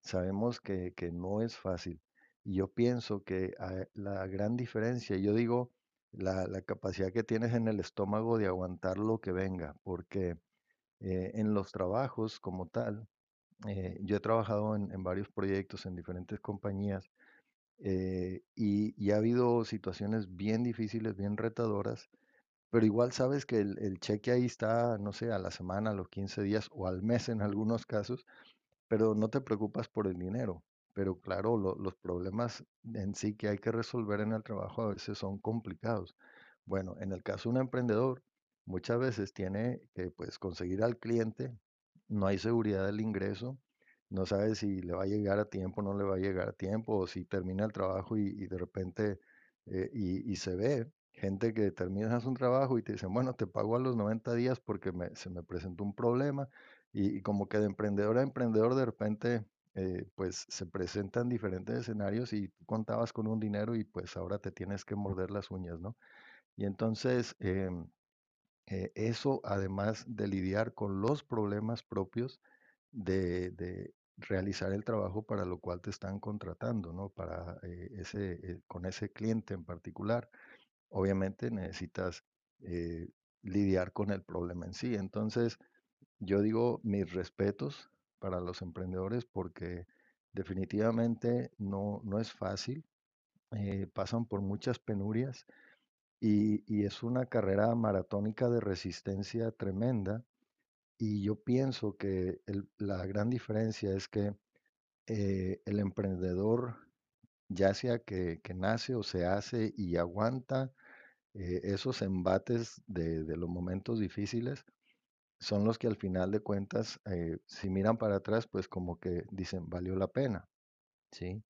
sabemos que, que no es fácil. Y yo pienso que ah, la gran diferencia, yo digo, la, la capacidad que tienes en el estómago de aguantar lo que venga, porque eh, en los trabajos como tal, eh, yo he trabajado en, en varios proyectos en diferentes compañías eh, y, y ha habido situaciones bien difíciles, bien retadoras, pero igual sabes que el, el cheque ahí está, no sé, a la semana, a los 15 días o al mes en algunos casos, pero no te preocupas por el dinero, pero claro, los problemas en sí que hay que resolver en el trabajo a veces son complicados. Bueno, en el caso de un emprendedor, muchas veces tiene que pues conseguir al cliente, no hay seguridad del ingreso, no sabe si le va a llegar a tiempo, no le va a llegar a tiempo, o si termina el trabajo y, de repente, eh, y, se ve gente que termina un trabajo y te dicen, bueno, te pago a los 90 días porque se me presentó un problema, y, como que de emprendedor a emprendedor de repente, eh, pues se presentan diferentes escenarios y tú contabas con un dinero y pues ahora te tienes que morder las uñas, ¿no? Y entonces, em, eh, eso además de lidiar con los problemas propios, de, realizar el trabajo para lo cual te están contratando, ¿no? Para eh, ese, eh, con ese cliente en particular. Obviamente necesitas eh, lidiar con el problema en sí. Entonces, yo digo mis respetos para los emprendedores porque definitivamente no, no es fácil. pasan por muchas penurias y, y es una carrera maratónica de resistencia tremenda y yo pienso que la gran diferencia es que eh, el emprendedor, ya sea que, nace o se hace y aguanta eh, esos embates de, los momentos difíciles, son los que al final de cuentas, eh, si miran para atrás, pues como que dicen, valió la pena, ¿sí?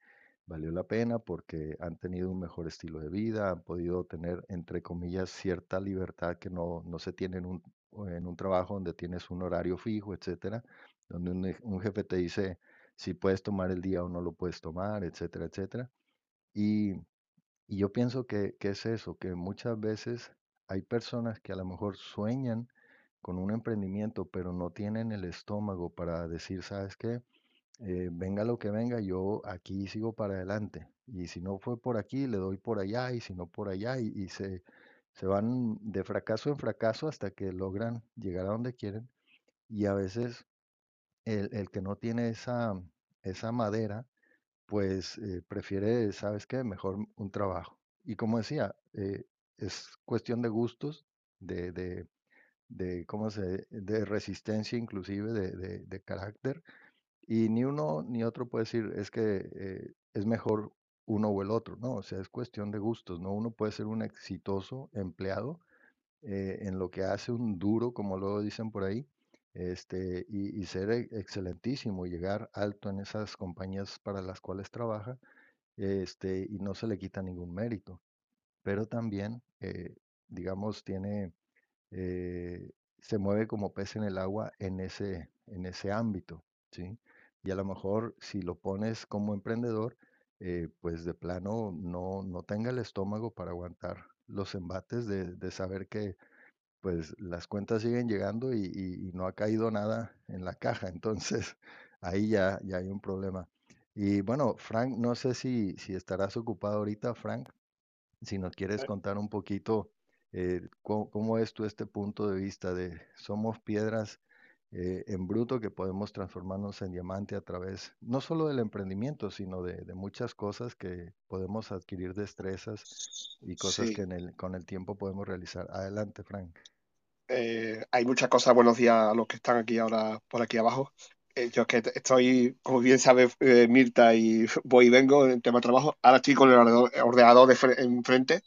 Valió la pena porque han tenido un mejor estilo de vida, han podido tener, entre comillas, cierta libertad que no, no se tiene en un, en un trabajo donde tienes un horario fijo, etcétera, donde un, jefe te dice si puedes tomar el día o no lo puedes tomar, etcétera, etcétera. Y, y yo pienso que, que, es eso, que muchas veces hay personas que a lo mejor sueñan con un emprendimiento, pero no tienen el estómago para decir, ¿sabes qué? Eh, venga lo que venga, yo aquí sigo para adelante. Y si no fue por aquí, le doy por allá, y si no por allá, y, se, se van de fracaso en fracaso hasta que logran llegar a donde quieren. Y a veces el, el que no tiene esa, esa madera, pues eh, prefiere, ¿sabes qué? Mejor un trabajo. Y como decía, eh, es cuestión de gustos, de, de, ¿cómo se, de resistencia inclusive, de, de, carácter. Y ni uno ni otro puede decir, es que eh, es mejor uno o el otro, ¿no? O sea, es cuestión de gustos, ¿no? Uno puede ser un exitoso empleado eh, en lo que hace un duro, como luego dicen por ahí, este, y, ser e- excelentísimo, llegar alto en esas compañías para las cuales trabaja, este, y no se le quita ningún mérito. Pero también, eh, digamos, tiene, eh, se mueve como pez en el agua en ese, en ese ámbito, ¿sí? Y a lo mejor si lo pones como emprendedor, pues de plano no, no tenga el estómago para aguantar los embates de, saber que pues las cuentas siguen llegando y, no ha caído nada en la caja. Entonces ahí ya, ya hay un problema. Y bueno, Frank, no sé si, si estarás ocupado ahorita, Frank, si nos quieres Eh. contar un poquito eh, cómo, cómo, es tú este punto de vista de somos piedras eh, en bruto que podemos transformarnos en diamante a través no solo del emprendimiento, sino de, de muchas cosas que podemos adquirir destrezas y cosas que en el, con el tiempo podemos realizar. Adelante, Frank. Eh, hay muchas cosas. Buenos días a los que están aquí ahora por aquí abajo. Eh, yo es que estoy, como bien sabe eh, Mirta, y voy y vengo en tema de trabajo. Ahora estoy con el ordenador, de enfrente.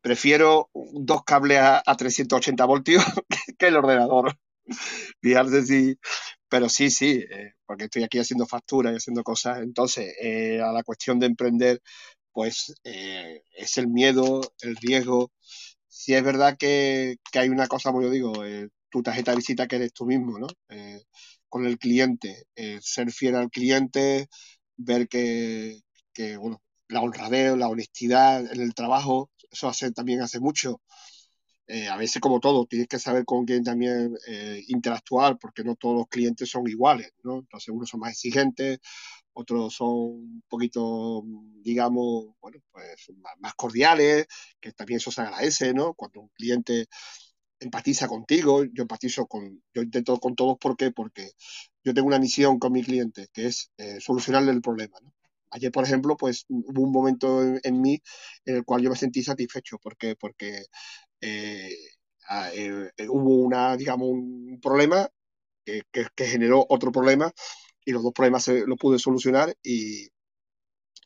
Prefiero dos cables a, 380 voltios que el ordenador. Fijarse si. Pero sí, sí, porque estoy aquí haciendo facturas y haciendo cosas. Entonces, a la cuestión de emprender, pues es el miedo, el riesgo, si es verdad que, hay una cosa, como yo digo, eh, tu tarjeta de visita que eres tú mismo, ¿no? Eh, con el cliente, eh, ser fiel al cliente, ver que, bueno, la honradez, la honestidad en el trabajo, eso hace, también hace mucho. a veces, como todo, tienes que saber con quién también interactuar, porque no todos los clientes son iguales, ¿no? Entonces, unos son más exigentes, otros son un poquito, digamos, bueno, pues más, cordiales, que también eso se agradece, ¿no? Cuando un cliente empatiza contigo, yo empatizo con, yo intento con todos, ¿por qué? Porque yo tengo una misión con mi cliente, que es eh, solucionarle el problema. Ayer, por ejemplo, pues hubo un momento en, mí en el cual yo me sentí satisfecho, ¿por qué? Porque eh, eh, hubo una, digamos, un problema que, que, generó otro problema y los dos problemas se, los pude solucionar y,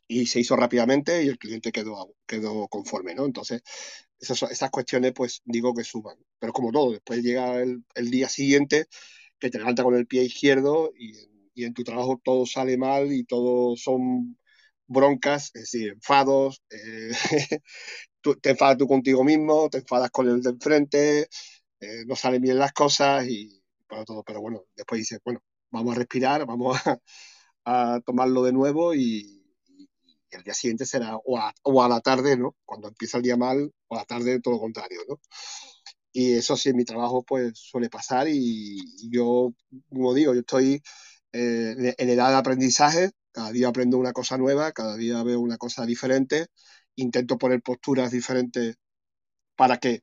y se hizo rápidamente y el cliente quedó, quedó conforme, ¿no? Entonces, esas, esas cuestiones, pues digo que suban. Pero como todo, después llega el, el día siguiente que te levanta con el pie izquierdo y, y, en tu trabajo todo sale mal y todo son broncas, es decir, enfados, eh, te enfadas tú contigo mismo, te enfadas con el de enfrente, eh, no salen bien las cosas y para todo. Pero bueno, después dices, bueno, vamos a respirar, vamos a, a tomarlo de nuevo y, el día siguiente será o a, o a, la tarde, ¿no? Cuando empieza el día mal, o a la tarde todo lo contrario, ¿no? Y eso sí, en mi trabajo pues suele pasar y, y yo, como digo, yo estoy eh, en edad de aprendizaje, cada día aprendo una cosa nueva, cada día veo una cosa diferente, intento poner posturas diferentes para que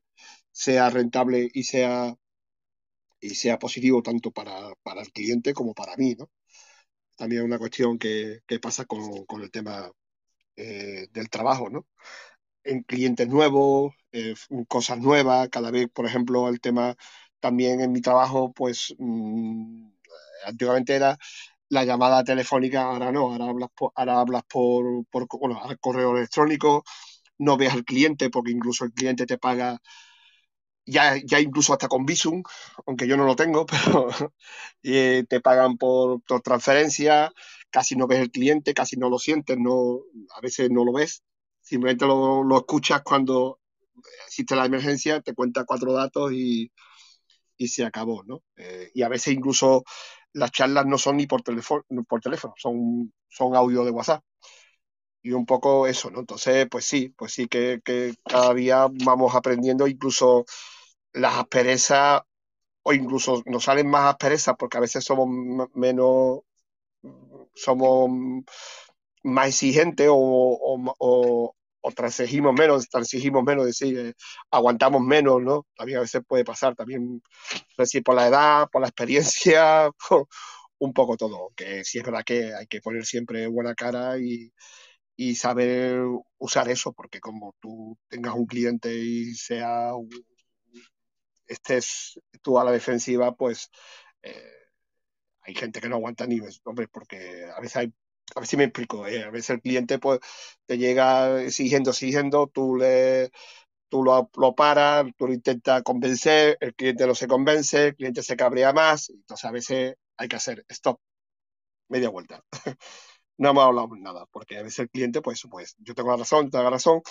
sea rentable y sea, y sea positivo tanto para, para el cliente como para mí, ¿no? También una cuestión que, que pasa con, con el tema eh, del trabajo, ¿no? En clientes nuevos, eh, cosas nuevas, cada vez, por ejemplo, el tema también en mi trabajo, pues mmm, antiguamente era la llamada telefónica, ahora no, ahora hablas por, ahora hablas por, por bueno, al correo electrónico, no ves al cliente porque incluso el cliente te paga ya, ya incluso hasta con Visum, aunque yo no lo tengo, pero eh, te pagan por, por, transferencia, casi no ves el cliente, casi no lo sientes, no, a veces no lo ves, simplemente lo, lo escuchas cuando existe la emergencia, te cuenta cuatro datos y, y se acabó, ¿no? Eh, y a veces incluso las charlas no son ni por teléfono, por teléfono son, son audio de WhatsApp. Y un poco eso, ¿no? Entonces, pues sí, pues sí que, que cada día vamos aprendiendo, incluso las asperezas, o incluso nos salen más asperezas porque a veces somos menos, somos más exigentes o, o transigimos menos, transigimos menos, decir, aguantamos menos, ¿no? También a veces puede pasar, también, decir, por la edad, por la experiencia, un poco todo, que sí es verdad que hay que poner siempre buena cara y, y saber usar eso, porque como tú tengas un cliente y sea estés tú a la defensiva, pues eh, hay gente que no aguanta ni, hombre, porque a veces hay a ver si me explico, eh, a veces el cliente pues te llega exigiendo, exigiendo, tú le tú lo, lo paras, tú lo intentas convencer, el cliente no se convence, el cliente se cabrea más, entonces a veces hay que hacer stop, media vuelta. no hemos hablado nada, porque a veces el cliente, pues, pues yo tengo la razón, la razón,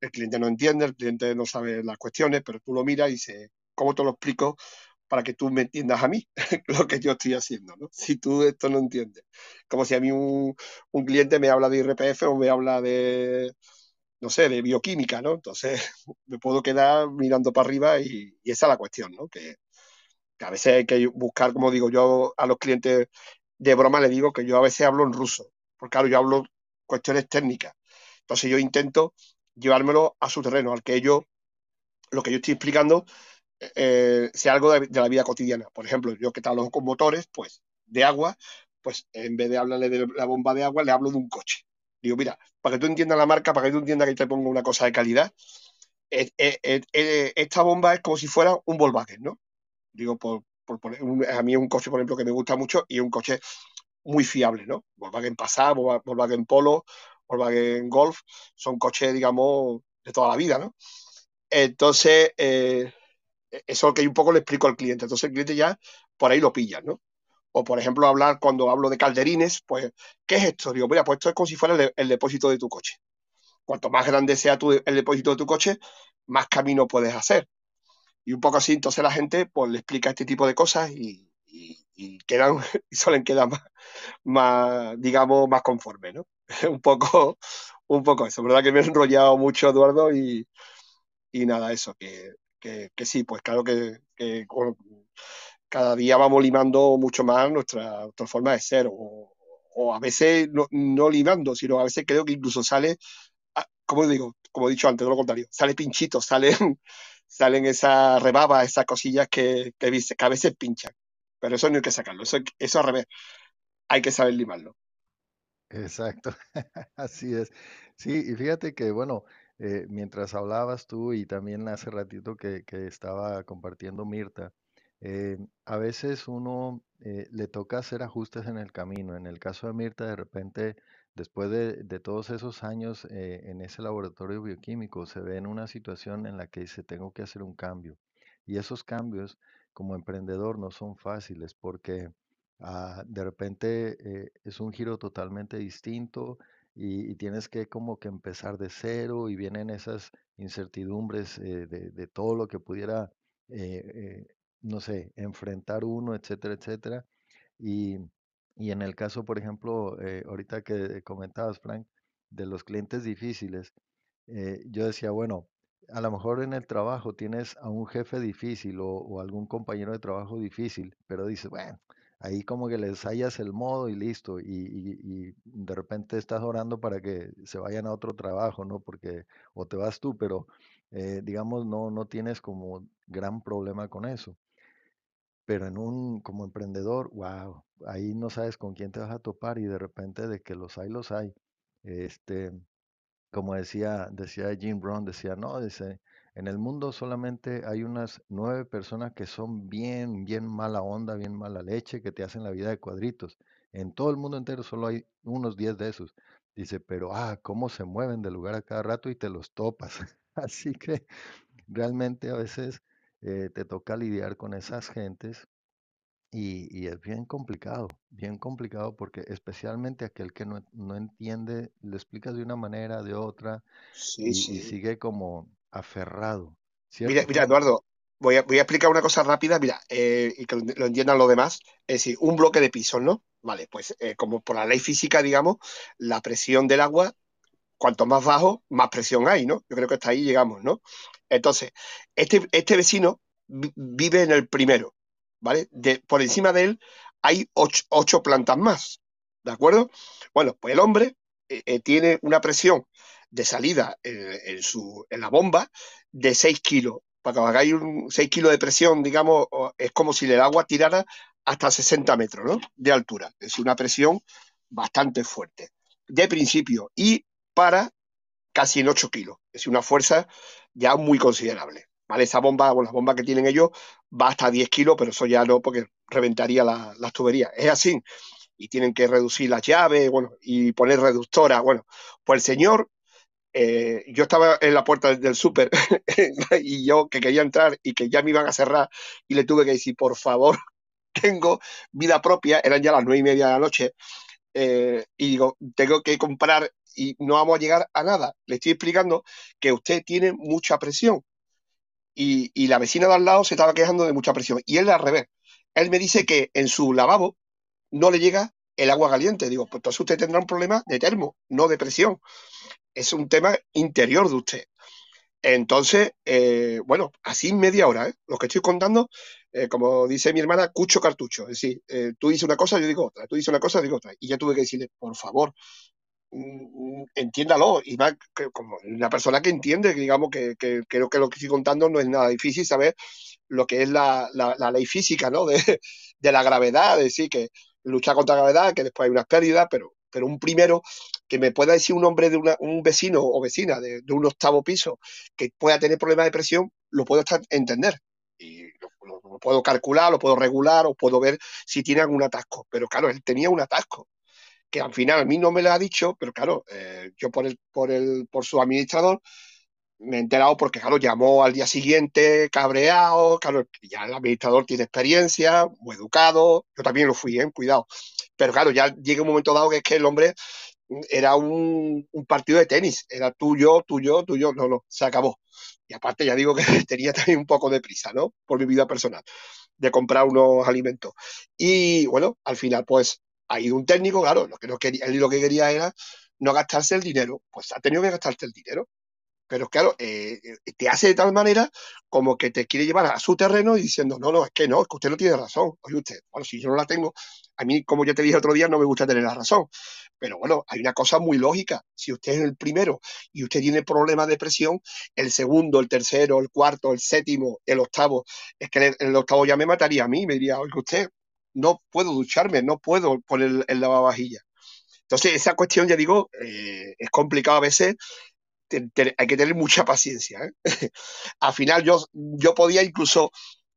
el cliente no entiende, el cliente no sabe las cuestiones, pero tú lo miras y dices, ¿cómo te lo explico? Para que tú me entiendas a mí lo que yo estoy haciendo, ¿no? Si tú esto no entiendes. Como si a mí un, un, cliente me habla de IRPF o me habla de, no sé, de bioquímica, ¿no? Entonces me puedo quedar mirando para arriba y, esa es la cuestión, ¿no? Que, a veces hay que buscar, como digo yo a los clientes de broma, le digo que yo a veces hablo en ruso, porque claro, yo hablo cuestiones técnicas. Entonces yo intento llevármelo a su terreno, al que ellos, lo que yo estoy explicando, eh, sea algo de, la vida cotidiana. Por ejemplo, yo que trabajo con motores, pues de agua, pues en vez de hablarle de la bomba de agua, le hablo de un coche. Digo, mira, para que tú entiendas la marca, para que tú entiendas que te pongo una cosa de calidad, eh, eh, eh, esta bomba es como si fuera un Volkswagen, ¿no? Digo, por, por poner, un, a mí un coche, por ejemplo, que me gusta mucho y es un coche muy fiable, ¿no? Volkswagen Passat, Volkswagen Polo, Volkswagen Golf, son coches, digamos, de toda la vida, ¿no? Entonces, eh, eso que un poco le explico al cliente. Entonces el cliente ya por ahí lo pilla, ¿no? O por ejemplo, hablar cuando hablo de calderines, pues, ¿qué es esto? Digo, mira, pues esto es como si fuera el, depósito de tu coche. Cuanto más grande sea tu, el depósito de tu coche, más camino puedes hacer. Y un poco así, entonces la gente pues le explica este tipo de cosas y, quedan, y suelen quedar más, más, digamos, más conformes, ¿no? un poco, un poco eso. ¿Verdad que me he enrollado mucho, Eduardo? Y, y nada, eso, que, que, que, sí, pues claro que, que cada día vamos limando mucho más nuestra, nuestra forma de ser, o, o a veces no, no, limando, sino a veces creo que incluso sale, ah, como digo, como he dicho antes, de lo contrario, sale pinchito, salen, salen esas rebabas, esas cosillas que, que, que, a veces pinchan, pero eso no hay que sacarlo, eso, eso al revés, hay que saber limarlo. Exacto, así es. Sí, y fíjate que, bueno, eh, mientras hablabas tú y también hace ratito que, que estaba compartiendo Mirta, Eh, a veces uno eh, le toca hacer ajustes en el camino. En el caso de Mirta, de repente, después de, de todos esos años en ese laboratorio bioquímico, se ve en una situación en la que dice, tengo que hacer un cambio. Y esos cambios, como emprendedor, no son fáciles porque ah, de repente es un giro totalmente distinto y, tienes que como que empezar de cero y vienen esas incertidumbres eh, de, de todo lo que pudiera eh, eh, no sé, enfrentar uno, etcétera, etcétera. Y, y en el caso, por ejemplo, eh, ahorita que comentabas, Frank, de los clientes difíciles, yo decía, bueno, a lo mejor en el trabajo tienes a un jefe difícil o, o algún compañero de trabajo difícil, pero dices, bueno, ahí como que les hallas el modo y listo, y, y- de repente estás orando para que se vayan a otro trabajo, ¿no? Porque, o te vas tú, pero eh, digamos, no, no tienes como gran problema con eso. Pero en un, como emprendedor, wow, ahí no sabes con quién te vas a topar y de repente de que los hay, los hay. Este, como decía, decía Jim Brown, decía, no, dice, en el mundo solamente hay unas nueve personas que son bien, bien mala onda, bien mala leche, que te hacen la vida de cuadritos. En todo el mundo entero solo hay unos diez de esos. Dice, pero ah, cómo se mueven de lugar a cada rato y te los topas. Así que realmente a veces eh, te toca lidiar con esas gentes y, y es bien complicado, bien complicado porque especialmente aquel que no, no entiende, le explicas de una manera, de otra Sí, y, sigue como aferrado, Mira, ¿cierto, mira? Eduardo, voy a, voy a explicar una cosa rápida, mira, eh, y que lo, entiendan los demás. Es decir, un bloque de pisos, ¿no? Vale, pues eh, como por la ley física, digamos, la presión del agua, cuanto más bajo, más presión hay, ¿no? Yo creo que hasta ahí llegamos, ¿no? Entonces, este, este vecino vi- vive en el primero, ¿vale? De, por encima de él hay ocho, ocho plantas más, ¿de acuerdo? Bueno, pues el hombre eh, tiene una presión de salida en, su, en la bomba de 6 kilos. Para que hagáis un 6 kilos de presión, digamos, o- es como si el agua tirara hasta 60 metros, ¿no? De altura. Es una presión bastante fuerte, de principio, y para casi en 8 kilos. Es una fuerza ya muy considerable. ¿Vale? Esa bomba, bueno, la bomba que tienen ellos va hasta 10 kilos, pero eso ya no, porque reventaría la- las tuberías. Es así. Y tienen que reducir las llaves, bueno, y poner reductoras. Bueno, pues el señor eh, yo estaba en la puerta del súper y yo que quería entrar y que ya me iban a cerrar y le tuve que decir, por favor, tengo vida propia, eran ya las nueve y media de la noche, eh, y digo, tengo que comprar y no vamos a llegar a nada. Le estoy explicando que usted tiene mucha presión y, y la vecina de al lado se estaba quejando de mucha presión y él al revés. Él me dice que en su lavabo no le llega el agua caliente. Digo, pues entonces usted tendrá un problema de termo, no de presión. Es un tema interior de usted. Entonces, eh, bueno, así media hora, ¿eh? Lo que estoy contando, eh, como dice mi hermana, cucho cartucho. Es decir, eh, tú dices una cosa, yo digo otra, tú dices una cosa, yo digo otra. Y ya tuve que decirle, por favor, mm, entiéndalo. Y más que como una persona que entiende, digamos que, creo que lo que estoy contando no es nada difícil saber lo que es la, la, la ley física, ¿no? De, de, la gravedad, es decir, que luchar contra la gravedad, que después hay unas pérdidas, pero, pero un primero que me pueda decir un hombre de una, un vecino o vecina de, un octavo piso que pueda tener problemas de presión, lo puedo entender. Y lo, lo, lo, puedo calcular, lo puedo regular, o puedo ver si tiene algún atasco. Pero claro, él tenía un atasco que al final a mí no me lo ha dicho, pero claro, eh, yo por, el, por, el, por su administrador me he enterado porque, claro, llamó al día siguiente cabreado, claro, ya el administrador tiene experiencia, muy educado, yo también lo fui, ¿eh? cuidado. Pero claro, ya llega un momento dado que es que el hombre era un, partido de tenis, era tuyo, tuyo, tuyo, no, no, se acabó. Y aparte ya digo que tenía también un poco de prisa, ¿no? Por mi vida personal, de comprar unos alimentos. Y bueno, al final pues ha ido un técnico, claro, lo que, no quería, él lo que quería era no gastarse el dinero, pues ha tenido que gastarte el dinero pero claro, eh, te hace de tal manera como que te quiere llevar a su terreno y diciendo, no, no, es que no, es que usted no tiene razón. Oye, usted, bueno, si yo no la tengo, a mí, como yo te dije otro día, no me gusta tener la razón. Pero bueno, hay una cosa muy lógica. Si usted es el primero y usted tiene problemas de presión, el segundo, el tercero, el cuarto, el séptimo, el octavo, es que el, octavo ya me mataría a mí, me diría, oye, usted, no puedo ducharme, no puedo poner el, el lavavajilla. Entonces, esa cuestión, ya digo, eh, es complicado a veces hay que tener mucha paciencia. ¿eh? Al final yo, yo podía incluso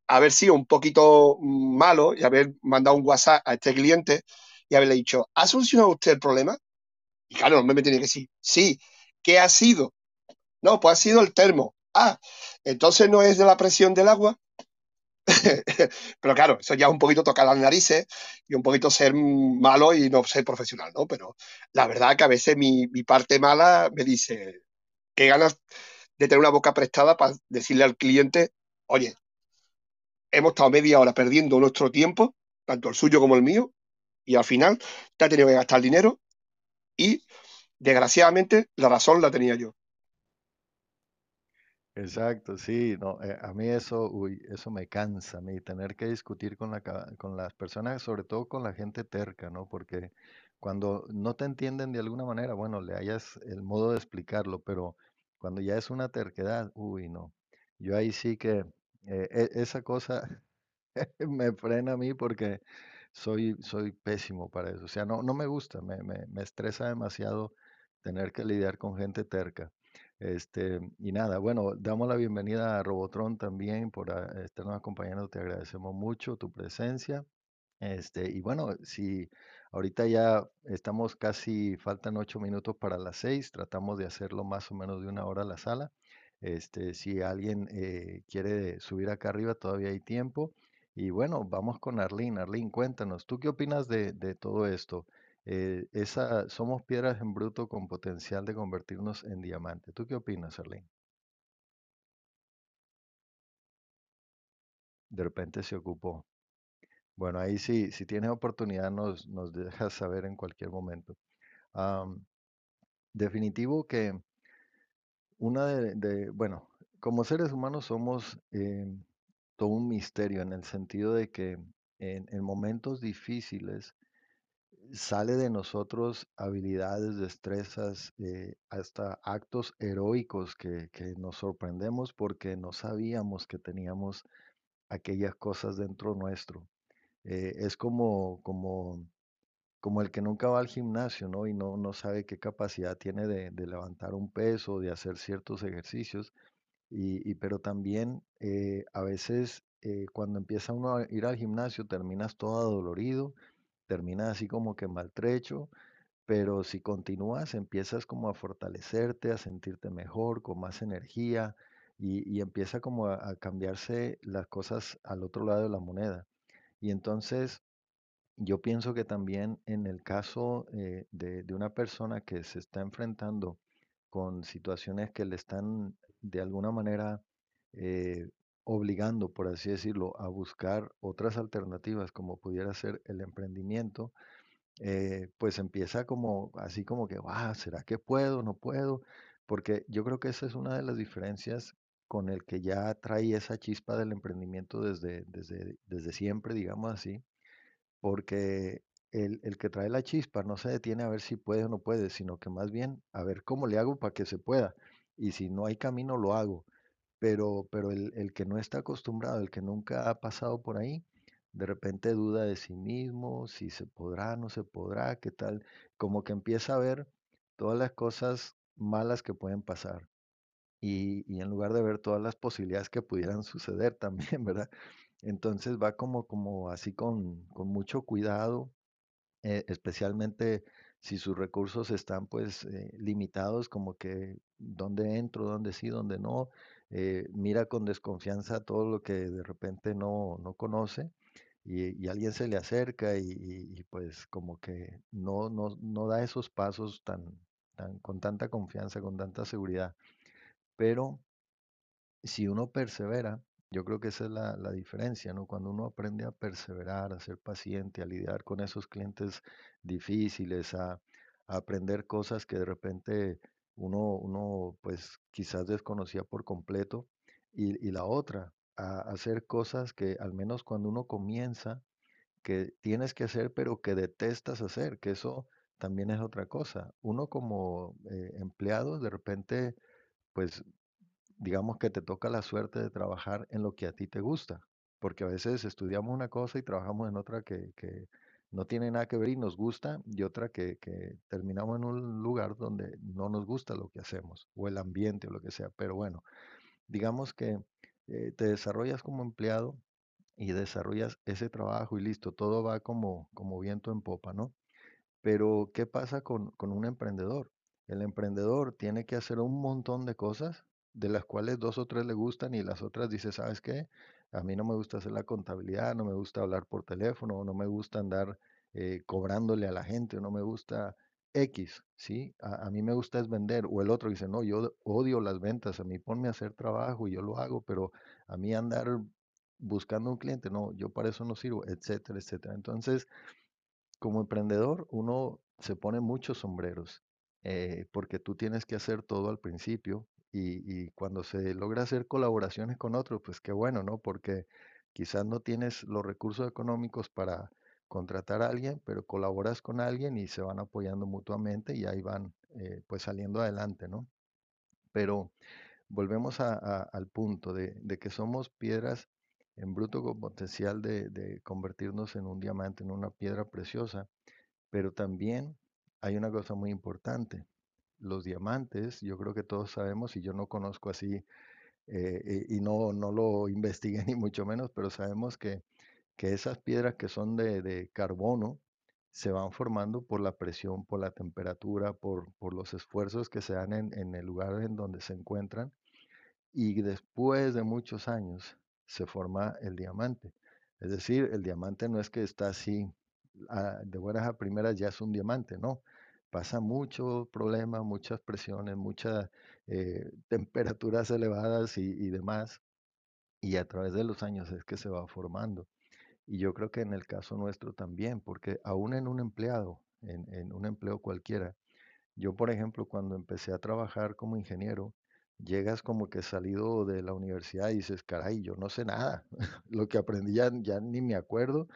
haber sido un poquito malo y haber mandado un WhatsApp a este cliente y haberle dicho, ¿ha solucionado usted el problema? Y claro, me tiene que decir, sí, ¿qué ha sido? No, pues ha sido el termo. Ah, entonces no es de la presión del agua. Pero claro, eso ya es un poquito tocar las narices y un poquito ser malo y no ser profesional, ¿no? Pero la verdad que a veces mi, mi parte mala me dice, qué ganas de tener una boca prestada para decirle al cliente, oye, hemos estado media hora perdiendo nuestro tiempo, tanto el suyo como el mío, y al final te ha tenido que gastar dinero y desgraciadamente la razón la tenía yo. Exacto, sí, no, eh, a mí eso, uy, eso me cansa, a mí tener que discutir con la, con las personas, sobre todo con la gente terca, ¿no? Porque cuando no te entienden de alguna manera, bueno, le hayas el modo de explicarlo, pero cuando ya es una terquedad, uy, no. Yo ahí sí que eh, e- esa cosa me frena a mí porque soy, soy pésimo para eso. O sea, no, no me gusta, me, me, me estresa demasiado tener que lidiar con gente terca. Este, y nada, bueno, damos la bienvenida a Robotron también por ah, estarnos acompañando. Te agradecemos mucho tu presencia. Este, y bueno, si ahorita ya estamos casi, faltan ocho minutos para las seis, tratamos de hacerlo más o menos de una hora la sala. Este, si alguien eh, quiere subir acá arriba, todavía hay tiempo. Y bueno, vamos con Arlene. Arlene, cuéntanos, ¿tú qué opinas de, de todo esto? Eh, esa, somos piedras en bruto con potencial de convertirnos en diamante. ¿Tú qué opinas, Arlene? De repente se ocupó. Bueno, ahí sí, si tienes oportunidad nos, nos dejas saber en cualquier momento. Definitivo que una de, bueno, como seres humanos somos eh, todo un misterio en el sentido de que en, en momentos difíciles sale de nosotros habilidades, destrezas, eh, hasta actos heroicos que nos sorprendemos porque no sabíamos que teníamos aquellas cosas dentro nuestro. Eh, es como, como como el que nunca va al gimnasio, ¿no? Y no, no sabe qué capacidad tiene de, de levantar un peso, de hacer ciertos ejercicios. Y, pero también eh, a veces eh, cuando empieza uno a ir al gimnasio terminas todo adolorido, terminas así como que maltrecho, pero si continúas empiezas como a fortalecerte, a sentirte mejor, con más energía y, y empieza como a, a cambiarse las cosas al otro lado de la moneda. Y entonces yo pienso que también en el caso eh, de, de una persona que se está enfrentando con situaciones que le están de alguna manera eh, obligando, por así decirlo, a buscar otras alternativas como pudiera ser el emprendimiento, eh, pues empieza como así como que, "Ah, ¿será que puedo? ¿No puedo? Porque yo creo que esa es una de las diferencias con el que ya trae esa chispa del emprendimiento desde, desde, desde siempre, digamos así porque el, el que trae la chispa no se detiene a ver si puede o no puede, sino que más bien a ver cómo le hago para que se pueda. Y si no hay camino, lo hago. Pero, pero el, el que no está acostumbrado, el que nunca ha pasado por ahí, de repente duda de sí mismo, si se podrá, no se podrá, qué tal, como que empieza a ver todas las cosas malas que pueden pasar. Y, en lugar de ver todas las posibilidades que pudieran suceder también, ¿verdad? Entonces va como, como así con, con mucho cuidado, eh, especialmente si sus recursos están pues eh, limitados, como que dónde entro, dónde sí, dónde no, eh, mira con desconfianza todo lo que de repente no, no conoce y, alguien se le acerca y, y- y, pues como que no, no, no da esos pasos tan, tan, con tanta confianza, con tanta seguridad. Pero si uno persevera, yo creo que esa es la, la diferencia, ¿no? Cuando uno aprende a perseverar, a ser paciente, a lidiar con esos clientes difíciles, a, aprender cosas que de repente uno, uno pues quizás desconocía por completo. Y, y la otra, a hacer cosas que al menos cuando uno comienza, que tienes que hacer, pero que detestas hacer, que eso también es otra cosa. Uno como eh, empleado, de repente, pues digamos que te toca la suerte de trabajar en lo que a ti te gusta, porque a veces estudiamos una cosa y trabajamos en otra que, que no tiene nada que ver y nos gusta, y otra que, que terminamos en un lugar donde no nos gusta lo que hacemos, o el ambiente o lo que sea. Pero bueno, digamos que eh, te desarrollas como empleado y desarrollas ese trabajo y listo, todo va como, como viento en popa, ¿no? Pero, ¿qué pasa con, con un emprendedor? El emprendedor tiene que hacer un montón de cosas, de las cuales dos o tres le gustan y las otras dice, ¿sabes qué? A mí no me gusta hacer la contabilidad, no me gusta hablar por teléfono, no me gusta andar eh, cobrándole a la gente, no me gusta X, ¿sí? A, mí me gusta es vender. O el otro dice, no, yo odio las ventas, a mí ponme a hacer trabajo y yo lo hago, pero a mí andar buscando un cliente, no, yo para eso no sirvo, etcétera, etcétera. Entonces, como emprendedor, uno se pone muchos sombreros, eh, porque tú tienes que hacer todo al principio y, cuando se logra hacer colaboraciones con otros, pues qué bueno, ¿no? Porque quizás no tienes los recursos económicos para contratar a alguien, pero colaboras con alguien y se van apoyando mutuamente y ahí van eh, pues saliendo adelante, ¿no? Pero volvemos a- al punto de, que somos piedras en bruto con potencial de convertirnos en un diamante, en una piedra preciosa, pero también hay una cosa muy importante. Los diamantes, yo creo que todos sabemos, y yo no conozco así, eh, y y no, no lo investigué ni mucho menos, pero sabemos que, que esas piedras que son de, de carbono se van formando por la presión, por la temperatura, por, por los esfuerzos que se dan en, en el lugar en donde se encuentran y después de muchos años se forma el diamante. Es decir, el diamante no es que está así ah, de buenas a primeras ya es un diamante, no. Pasa mucho problema, muchas presiones, muchas eh, temperaturas elevadas y, demás, y a través de los años es que se va formando. Y yo creo que en el caso nuestro también, porque aún en un empleado, en, un empleo cualquiera, yo, por ejemplo, cuando empecé a trabajar como ingeniero, llegas como que salido de la universidad y dices, caray, yo no sé nada. Lo que aprendí ya ni me acuerdo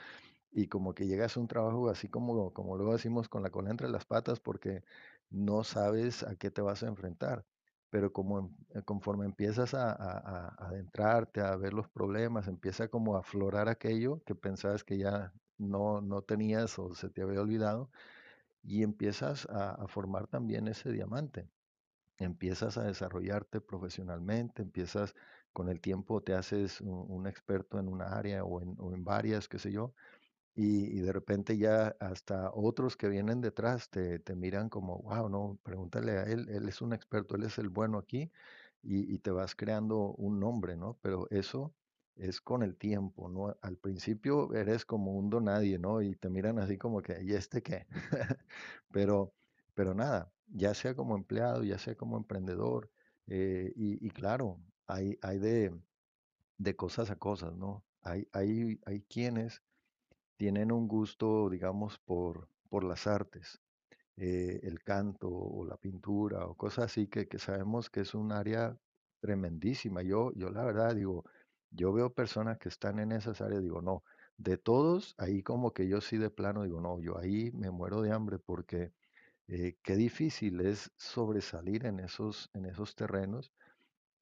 y como que llegas a un trabajo así como, como luego decimos con la cola entre las patas porque no sabes a qué te vas a enfrentar. Pero como em- eh, conforme empiezas a, a- a adentrarte, a ver los problemas, empieza como a aflorar aquello que pensabas que ya no, no tenías o se te había olvidado y empiezas a, a formar también ese diamante. Empiezas a desarrollarte profesionalmente, empiezas con el tiempo, te haces un, un experto en una área o en, o en varias, qué sé yo, y, de repente ya hasta otros que vienen detrás te, te miran como, wow, no, pregúntale a él, él es un experto, él es el bueno aquí, y, y te vas creando un nombre, ¿no? Pero eso es con el tiempo, ¿no? Al principio eres como un don nadie, ¿no? Y te miran así como que, ¿y este qué? Pero, pero nada, ya sea como empleado, ya sea como emprendedor, eh, y, y claro, hay, hay de, de cosas a cosas, ¿no? Hay, hay, hay quienes tienen un gusto, digamos, por, por las artes, eh, el canto o la pintura o cosas así que, que sabemos que es un área tremendísima. Yo, yo la verdad digo, yo veo personas que están en esas áreas, digo, no, de todos, ahí como que yo sí de plano digo, no, yo ahí me muero de hambre porque eh, qué difícil es sobresalir en esos, en esos terrenos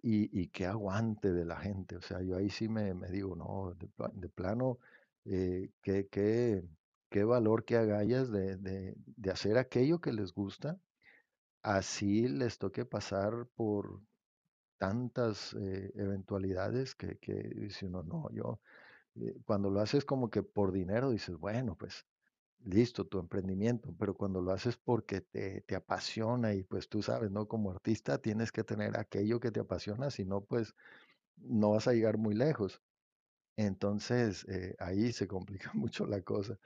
y, y qué aguante de la gente. O sea, yo ahí sí me, me digo, no, de, de plano, eh, qué, qué, qué valor, qué agallas de, de, de hacer aquello que les gusta, así les toque pasar por tantas eh, eventualidades que, que dice uno, no, yo, eh, cuando lo haces como que por dinero, dices, bueno, pues listo, tu emprendimiento, pero cuando lo haces porque te, te apasiona y pues tú sabes, ¿no? Como artista tienes que tener aquello que te apasiona, si no, pues no vas a llegar muy lejos. Entonces, eh, ahí se complica mucho la cosa.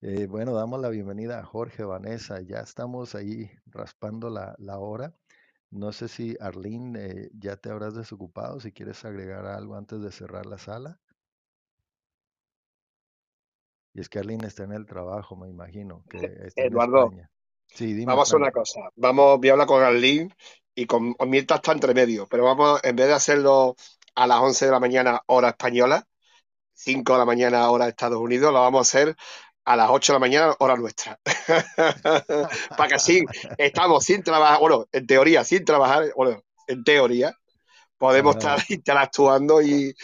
Eh, bueno, damos la bienvenida a Jorge, Vanessa, ya estamos ahí raspando la, la hora. No sé si Arlene eh, ya te habrás desocupado, si quieres agregar algo antes de cerrar la sala. Y es que Arlene está en el trabajo, me imagino, que está en Eduardo. Sí, dime, vamos a una cosa. Vamos, voy a hablar con Arlene y con Mirta está entre medio, pero vamos, en vez de hacerlo a las 11 de la mañana hora española, 5 de la mañana hora de Estados Unidos, lo vamos a hacer a las 8 de la mañana hora nuestra. Para que así estamos sin trabajar, bueno, en teoría, sin trabajar, bueno, en teoría, podemos estar interactuando y,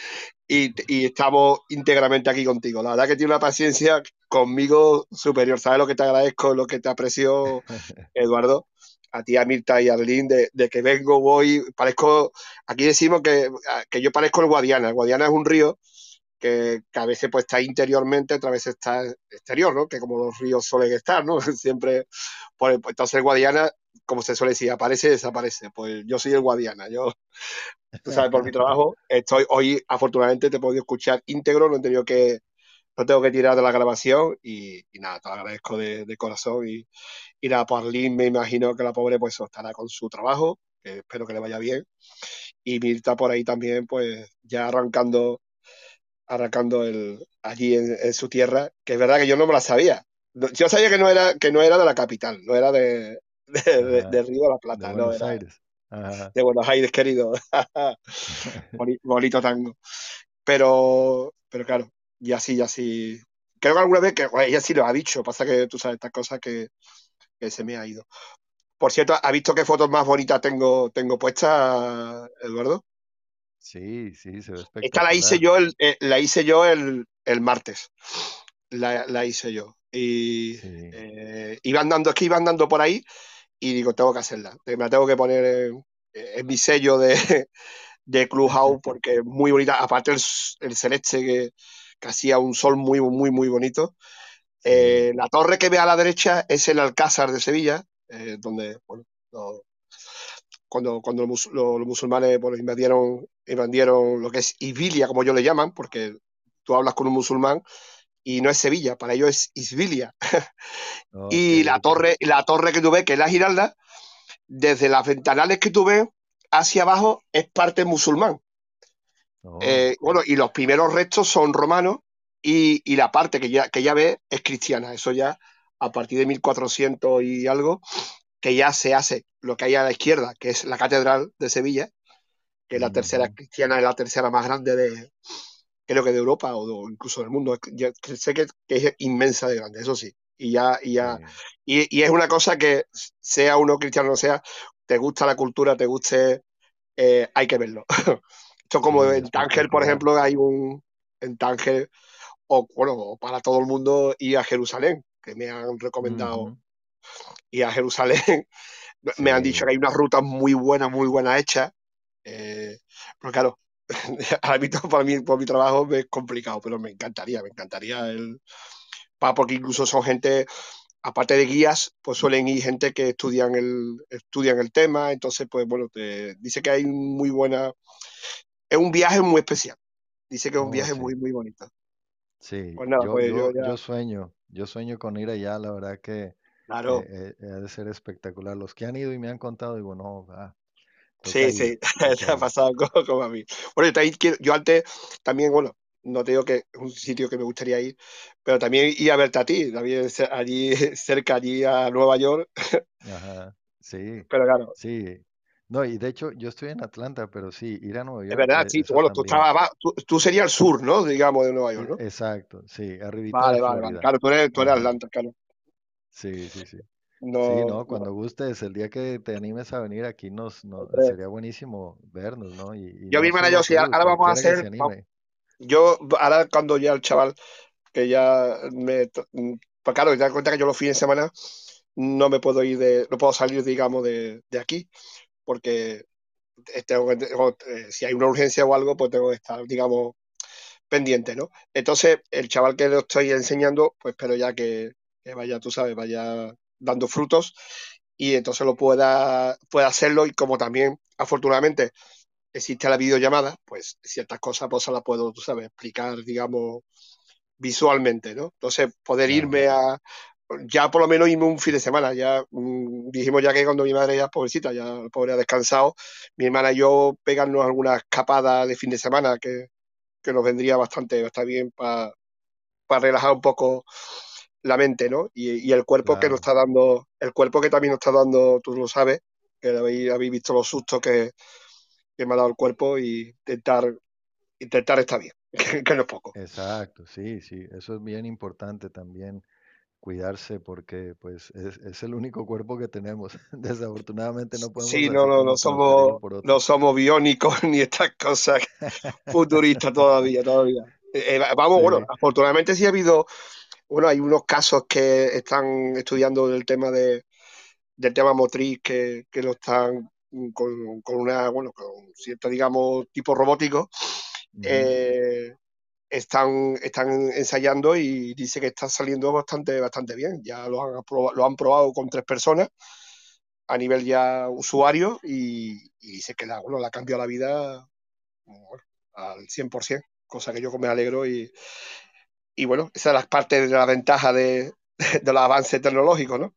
y, y estamos íntegramente aquí contigo. La verdad que tiene una paciencia conmigo superior. ¿Sabes lo que te agradezco, lo que te aprecio, Eduardo? A ti, a Mirta y a Arlene, de, de que vengo, voy, parezco, aquí decimos que, que yo parezco el Guadiana. El Guadiana es un río que, que, a veces pues está interiormente, otra vez está exterior, ¿no? Que como los ríos suelen estar, ¿no? Siempre, pues, pues, entonces el Guadiana, como se suele decir, aparece y desaparece. Pues yo soy el Guadiana, yo, tú sabes, por mi trabajo, estoy hoy, afortunadamente, te he podido escuchar íntegro, no he tenido que, no tengo que tirar de la grabación y, y nada, te lo agradezco de, de corazón y, y nada, por Lynn me imagino que la pobre pues estará con su trabajo, que espero que le vaya bien. Y Mirta por ahí también, pues ya arrancando, arrancando el, allí en, en, su tierra, que es verdad que yo no me la sabía. Yo sabía que no era, que no era de la capital, no era de, de, de, de Río de la Plata, de no Buenos era Aires. Ajá. de Buenos Aires, querido. Boni- Bonito tango. Pero, pero claro, y así, y así. Creo que alguna vez que ella sí lo ha dicho, pasa que tú sabes estas cosas que, que se me ha ido. Por cierto, ¿has visto qué fotos más bonitas tengo, tengo puestas, Eduardo? Sí, sí, se ve Esta la hice yo el, eh, la hice yo el, el martes. La, la hice yo. Y Sí, eh, iba andando, es que iba andando por ahí y digo, tengo que hacerla. Me la tengo que poner en, en mi sello de, de Clubhouse porque es muy bonita. Aparte el, el celeste que, que hacía un sol muy, muy, muy bonito. Eh, la torre que ve a la derecha es el Alcázar de Sevilla, eh, donde bueno, cuando, cuando los, los- los musulmanes bueno, invadieron, invadieron lo que es Isbilia, como ellos le llaman, porque tú hablas con un musulmán y no es Sevilla, para ellos es Isbilia. Y la torre, la torre que tú ves, que es la Giralda, desde las ventanales que tú ves hacia abajo es parte musulmán. Oh, Eh, bueno, y los primeros restos son romanos y, y la parte que ya, que ya ves es cristiana. Eso ya a partir de 1400 y algo, que ya se hace lo que hay a la izquierda, que es la Catedral de Sevilla, que es la tercera ujú, cristiana, es la tercera más grande de, creo que de Europa o de- incluso del mundo. Que sé que, que es inmensa de grande, eso sí. Y ya, y ya, y, y es una cosa que sea uno cristiano o no sea, te gusta la cultura, te guste, eh, hay que verlo. Esto como en Tánger, por ejemplo, hay un, en Tánger, o bueno, para todo el mundo ir a Jerusalén, que me han recomendado ir a Jerusalén. Me han dicho Sí, que hay unas rutas muy buenas, muy buenas hechas. Eh, pero claro, ahora mismo para mí, por mi trabajo es complicado, pero me encantaría, me encantaría el, porque incluso son gente, aparte de guías, pues suelen ir gente que estudian el, estudian el tema, entonces pues bueno, te dice que hay muy buena, es un viaje muy especial, dice que es un oh, viaje sí, muy, muy bonito. sí. Pues nada, Yo, pues yo yo, ya, yo sueño, yo sueño con ir allá, la verdad que claro, eh, eh, ha de ser espectacular. Los que han ido y me han contado, digo, no, ah, sí, ir, sí, te ha pasado como, como a mí. Bueno, yo, antes también, bueno, no te digo que es un sitio que me gustaría ir, pero también ir a verte a ti, también allí cerca, allí a Nueva York, Ajá, sí, pero claro, sí. No, y de hecho yo estoy en Atlanta, pero sí, ir a Nueva es York, verdad, eh, sí, bueno, tú estabas tú, tú serías el sur, ¿no? Digamos, de Nueva York, E- ¿no? Exacto, sí, arribita de Vale, vale, vale, claro, tú eres, tú eres Atlanta, claro. Sí, sí, sí. Sí, No, no, no, cuando gustes, el día que te animes a venir aquí nos, sería buenísimo vernos, ¿no? Y, y Yo, mi hermana, yo sí, ahora vamos a hacer, yo, ahora cuando ya el chaval, que ya me, mm, pues claro, te das cuenta que yo los fines de semana no me puedo ir de, no puedo salir, digamos, de, de aquí, porque tengo que- tengo, eh, si hay una urgencia o algo, pues tengo que estar, digamos, pendiente, ¿no? Entonces, el chaval que lo estoy enseñando, pues espero ya que, que vaya, tú sabes, vaya dando frutos y entonces lo pueda, pueda hacerlo y como también, afortunadamente, existe la videollamada, pues ciertas cosas pues se las puedo, tú sabes, explicar, digamos, visualmente, ¿no? Entonces, poder irme a, ya por lo menos irme un fin de semana, ya mm, dijimos ya que cuando mi madre ya pobrecita, ya pobre ha descansado, mi hermana y yo pegarnos algunas escapadas de fin de semana que, que nos vendría bastante, bastante bien para relajar un poco la mente, ¿no? Y, y el cuerpo que nos está dando, el cuerpo que también nos está dando, tú lo sabes, que habéis, habéis visto los sustos que, que me ha dado el cuerpo y intentar, intentar estar bien, que, no es poco. exacto, sí, sí, eso es bien importante también, cuidarse porque pues es, es el único cuerpo que tenemos. Desafortunadamente no podemos Sí, no, no, no somos, no somos biónicos ni estas cosas futuristas todavía, todavía. Eh, eh, vamos, bueno, afortunadamente sí ha habido, bueno, hay unos casos que están estudiando el tema de, del tema motriz que, que lo están mm, con, con una, bueno, con cierto, digamos, tipo robótico, eh, están, están ensayando y dice que está saliendo bastante, bastante bien. Ya lo han, lo han probado con tres personas a nivel ya usuario y, y dice que la, bueno, la ha cambiado la vida bueno, al 100%, cosa que yo me alegro y, y bueno, esa es la parte de la ventaja de, de los avances tecnológicos, ¿no?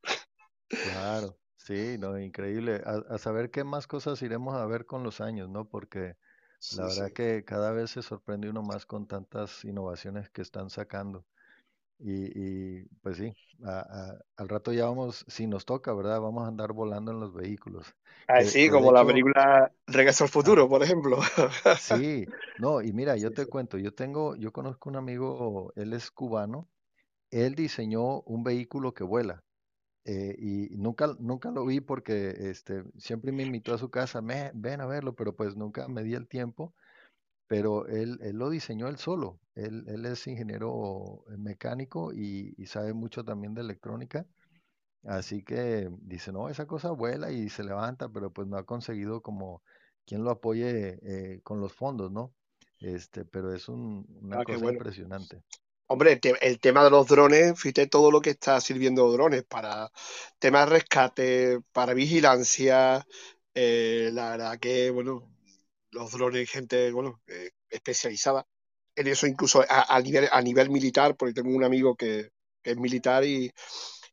Claro, sí, no, increíble. A, a saber qué más cosas iremos a ver con los años, ¿no? Porque la Sí, verdad sí. que cada vez se sorprende uno más con tantas innovaciones que están sacando. Y, y, pues sí, a- a- al rato ya vamos, si nos toca, ¿verdad? Vamos a andar volando en los vehículos. Así que de como la hecho, película Regreso al ah, futuro, por ejemplo. sí, no, y mira, yo te cuento, yo tengo, yo conozco un amigo, él es cubano, él diseñó un vehículo que vuela. eh, y nunca, nunca lo vi porque este, siempre me invitó a su casa, "Me- ven a verlo, pero pues nunca me di el tiempo. Pero él, él lo diseñó él solo. Él, él es ingeniero eh, mecánico y, y sabe mucho también de electrónica. Así que dice, no, esa cosa vuela y se levanta, pero pues no ha conseguido como quien lo apoye eh, con los fondos, ¿no? Este, pero es un- una Ah, cosa bueno. impresionante. Hombre, el, te- el tema de los drones, fíjate todo lo que está sirviendo drones para temas de rescate, para vigilancia. eh, la verdad que, bueno, los drones, gente, bueno, eh, especializada en eso, incluso a, a nivel, a nivel militar, porque tengo un amigo que, que es militar y,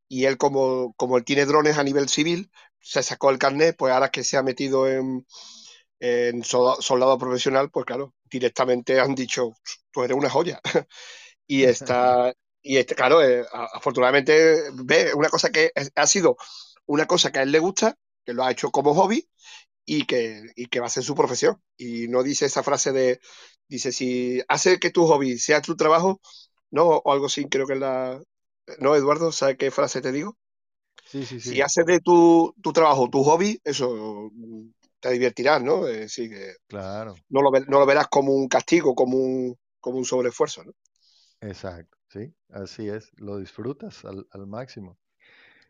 y él, como, como él tiene drones a nivel civil, se sacó el carnet, pues ahora que se ha metido en, en soldado, soldado profesional, pues claro, directamente han dicho, tú eres una joya. y está, y este, claro, eh, afortunadamente ve una cosa que ha sido una cosa que a él le gusta, que lo ha hecho como hobby y que, y que va a ser su profesión. Y no dice esa frase de, dice, si hace que tu hobby sea tu trabajo, no, o algo así, creo que es la... No, Eduardo, ¿sabes qué frase te digo? Sí, sí, Si sí, haces de tu, tu trabajo tu hobby, eso te divertirás, ¿no? Es decir, que claro, no lo, ve- no lo verás como un castigo, como un, como un sobreesfuerzo, ¿no? exacto, sí, así es, lo disfrutas al, al máximo.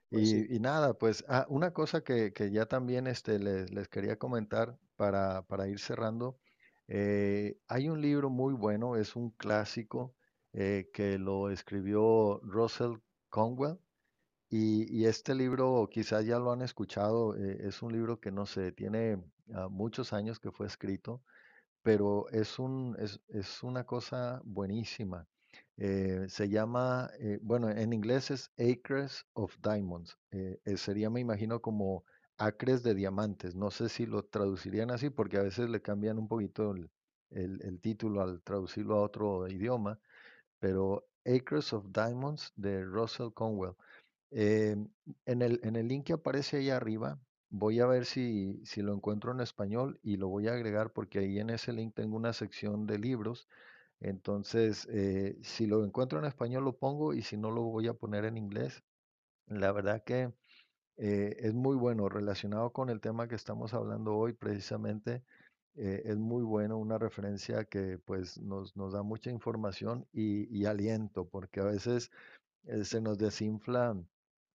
Pues. Y, y nada, pues ah, una cosa que, que ya también este, les, les quería comentar para, para ir cerrando, eh, hay un libro muy bueno, es un clásico eh, que lo escribió Russell Conwell y, y este libro quizás ya lo han escuchado, eh, es un libro que no sé, tiene ah, muchos años que fue escrito pero es un, es, es una cosa buenísima. Eh, se llama, eh, bueno, en inglés es Acres of Diamonds. Eh, eh, sería, me imagino, como acres de diamantes. No sé si lo traducirían así, porque a veces le cambian un poquito el, el- título al traducirlo a otro idioma, pero Acres of Diamonds de Russell Conwell. En el, en el link que aparece ahí arriba, voy a ver si, si lo encuentro en español y lo voy a agregar porque ahí en ese link tengo una sección de libros. Entonces, eh, si lo encuentro en español lo pongo y si no lo voy a poner en inglés. La verdad que eh, es muy bueno relacionado con el tema que estamos hablando hoy precisamente. eh, es muy bueno, una referencia que pues nos, nos da mucha información y, y aliento, porque a veces eh, se nos desinfla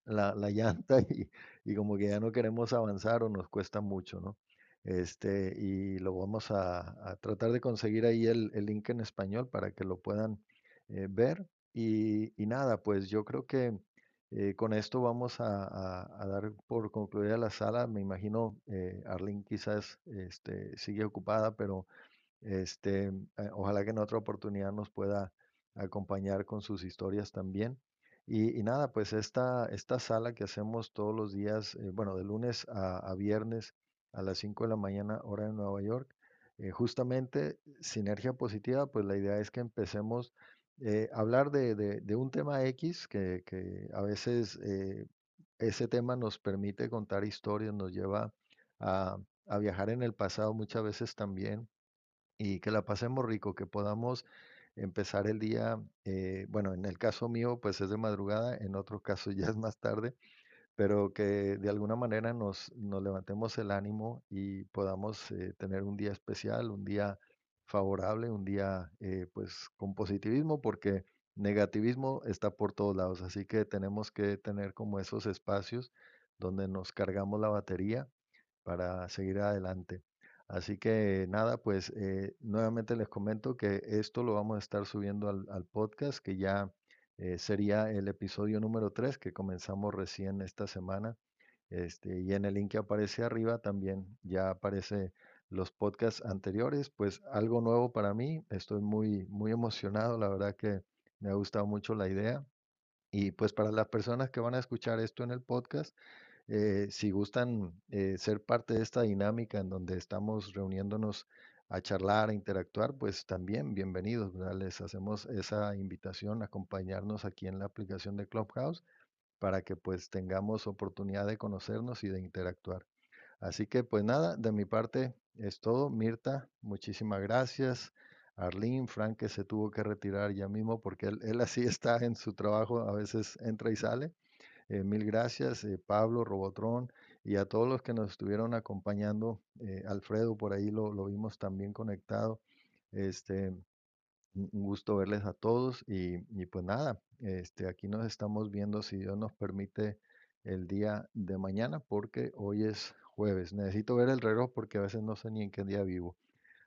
la, la llanta y, y como que ya no queremos avanzar o nos cuesta mucho, ¿no? Este, y lo vamos a, tratar de conseguir ahí el, el link en español para que lo puedan eh, ver. Y, y nada, pues yo creo que eh, con esto vamos a, a- dar por concluida la sala. Me imagino, eh, Arlene quizás este, sigue ocupada, pero este, eh, ojalá que en otra oportunidad nos pueda acompañar con sus historias también. Y, nada, pues esta, esta sala que hacemos todos los días, bueno, de lunes a viernes a las 5 de la mañana, hora de Nueva York, eh, justamente Sinergia Positiva, pues la idea es que empecemos eh, a hablar de, de- un tema X que, que a veces eh, ese tema nos permite contar historias, nos lleva a, a viajar en el pasado muchas veces también y que la pasemos rico, que podamos empezar el día, eh, bueno, en el caso mío, pues es de madrugada, en otro caso ya es más tarde, pero que de alguna manera nos, nos levantemos el ánimo y podamos eh, tener un día especial, un día favorable, un día eh, pues con positivismo, porque negativismo está por todos lados, así que tenemos que tener como esos espacios donde nos cargamos la batería para seguir adelante. Así que nada, pues eh, nuevamente les comento que esto lo vamos a estar subiendo al, al podcast, que ya eh, sería el episodio número 3 que comenzamos recién esta semana. Este, y en el link que aparece arriba también ya aparece los podcasts anteriores, pues algo nuevo para mí. Estoy muy, muy emocionado, la verdad que me ha gustado mucho la idea. Y pues para las personas que van a escuchar esto en el podcast, eh, si gustan eh, ser parte de esta dinámica en donde estamos reuniéndonos a charlar, a interactuar, pues también bienvenidos. Les hacemos esa invitación a acompañarnos aquí en la aplicación de Clubhouse para que pues tengamos oportunidad de conocernos y de interactuar. Así que pues nada, de mi parte es todo. Mirta, muchísimas gracias. Arlene, Frank que se tuvo que retirar ya mismo porque él, él así está en su trabajo, a veces entra y sale. Eh, mil gracias, eh, Pablo, Robotron y a todos los que nos estuvieron acompañando. Eh, Alfredo, por ahí lo, lo, vimos también conectado. Este, un gusto verles a todos y, y, pues nada, este, aquí nos estamos viendo si Dios nos permite el día de mañana porque hoy es jueves. Necesito ver el reloj porque a veces no sé ni en qué día vivo.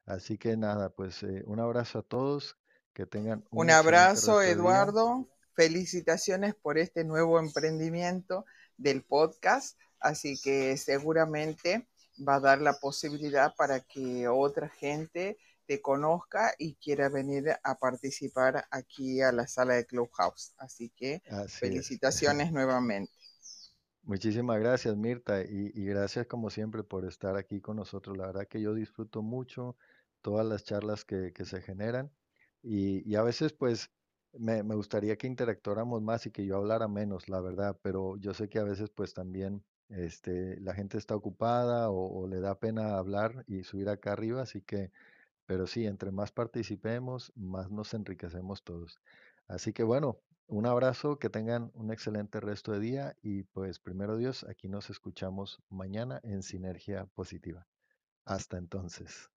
Así que nada, pues eh, un abrazo a todos, que tengan un, un abrazo Eduardo, felicitaciones por este nuevo emprendimiento del podcast, así que seguramente va a dar la posibilidad para que otra gente te conozca y quiera venir a participar aquí a la sala de Clubhouse. Así que Así felicitaciones es. nuevamente. Muchísimas gracias Mirta y, y, gracias como siempre por estar aquí con nosotros. La verdad que yo disfruto mucho todas las charlas que, que se generan y, y, a veces pues me, me, gustaría que interactuáramos más y que yo hablara menos, la verdad, pero yo sé que a veces pues también este, la gente está ocupada o, o le da pena hablar y subir acá arriba, así que pero sí, entre más participemos, más nos enriquecemos todos. Así que bueno, un abrazo, que tengan un excelente resto de día y pues primero Dios, aquí nos escuchamos mañana en Sinergia Positiva. Hasta entonces.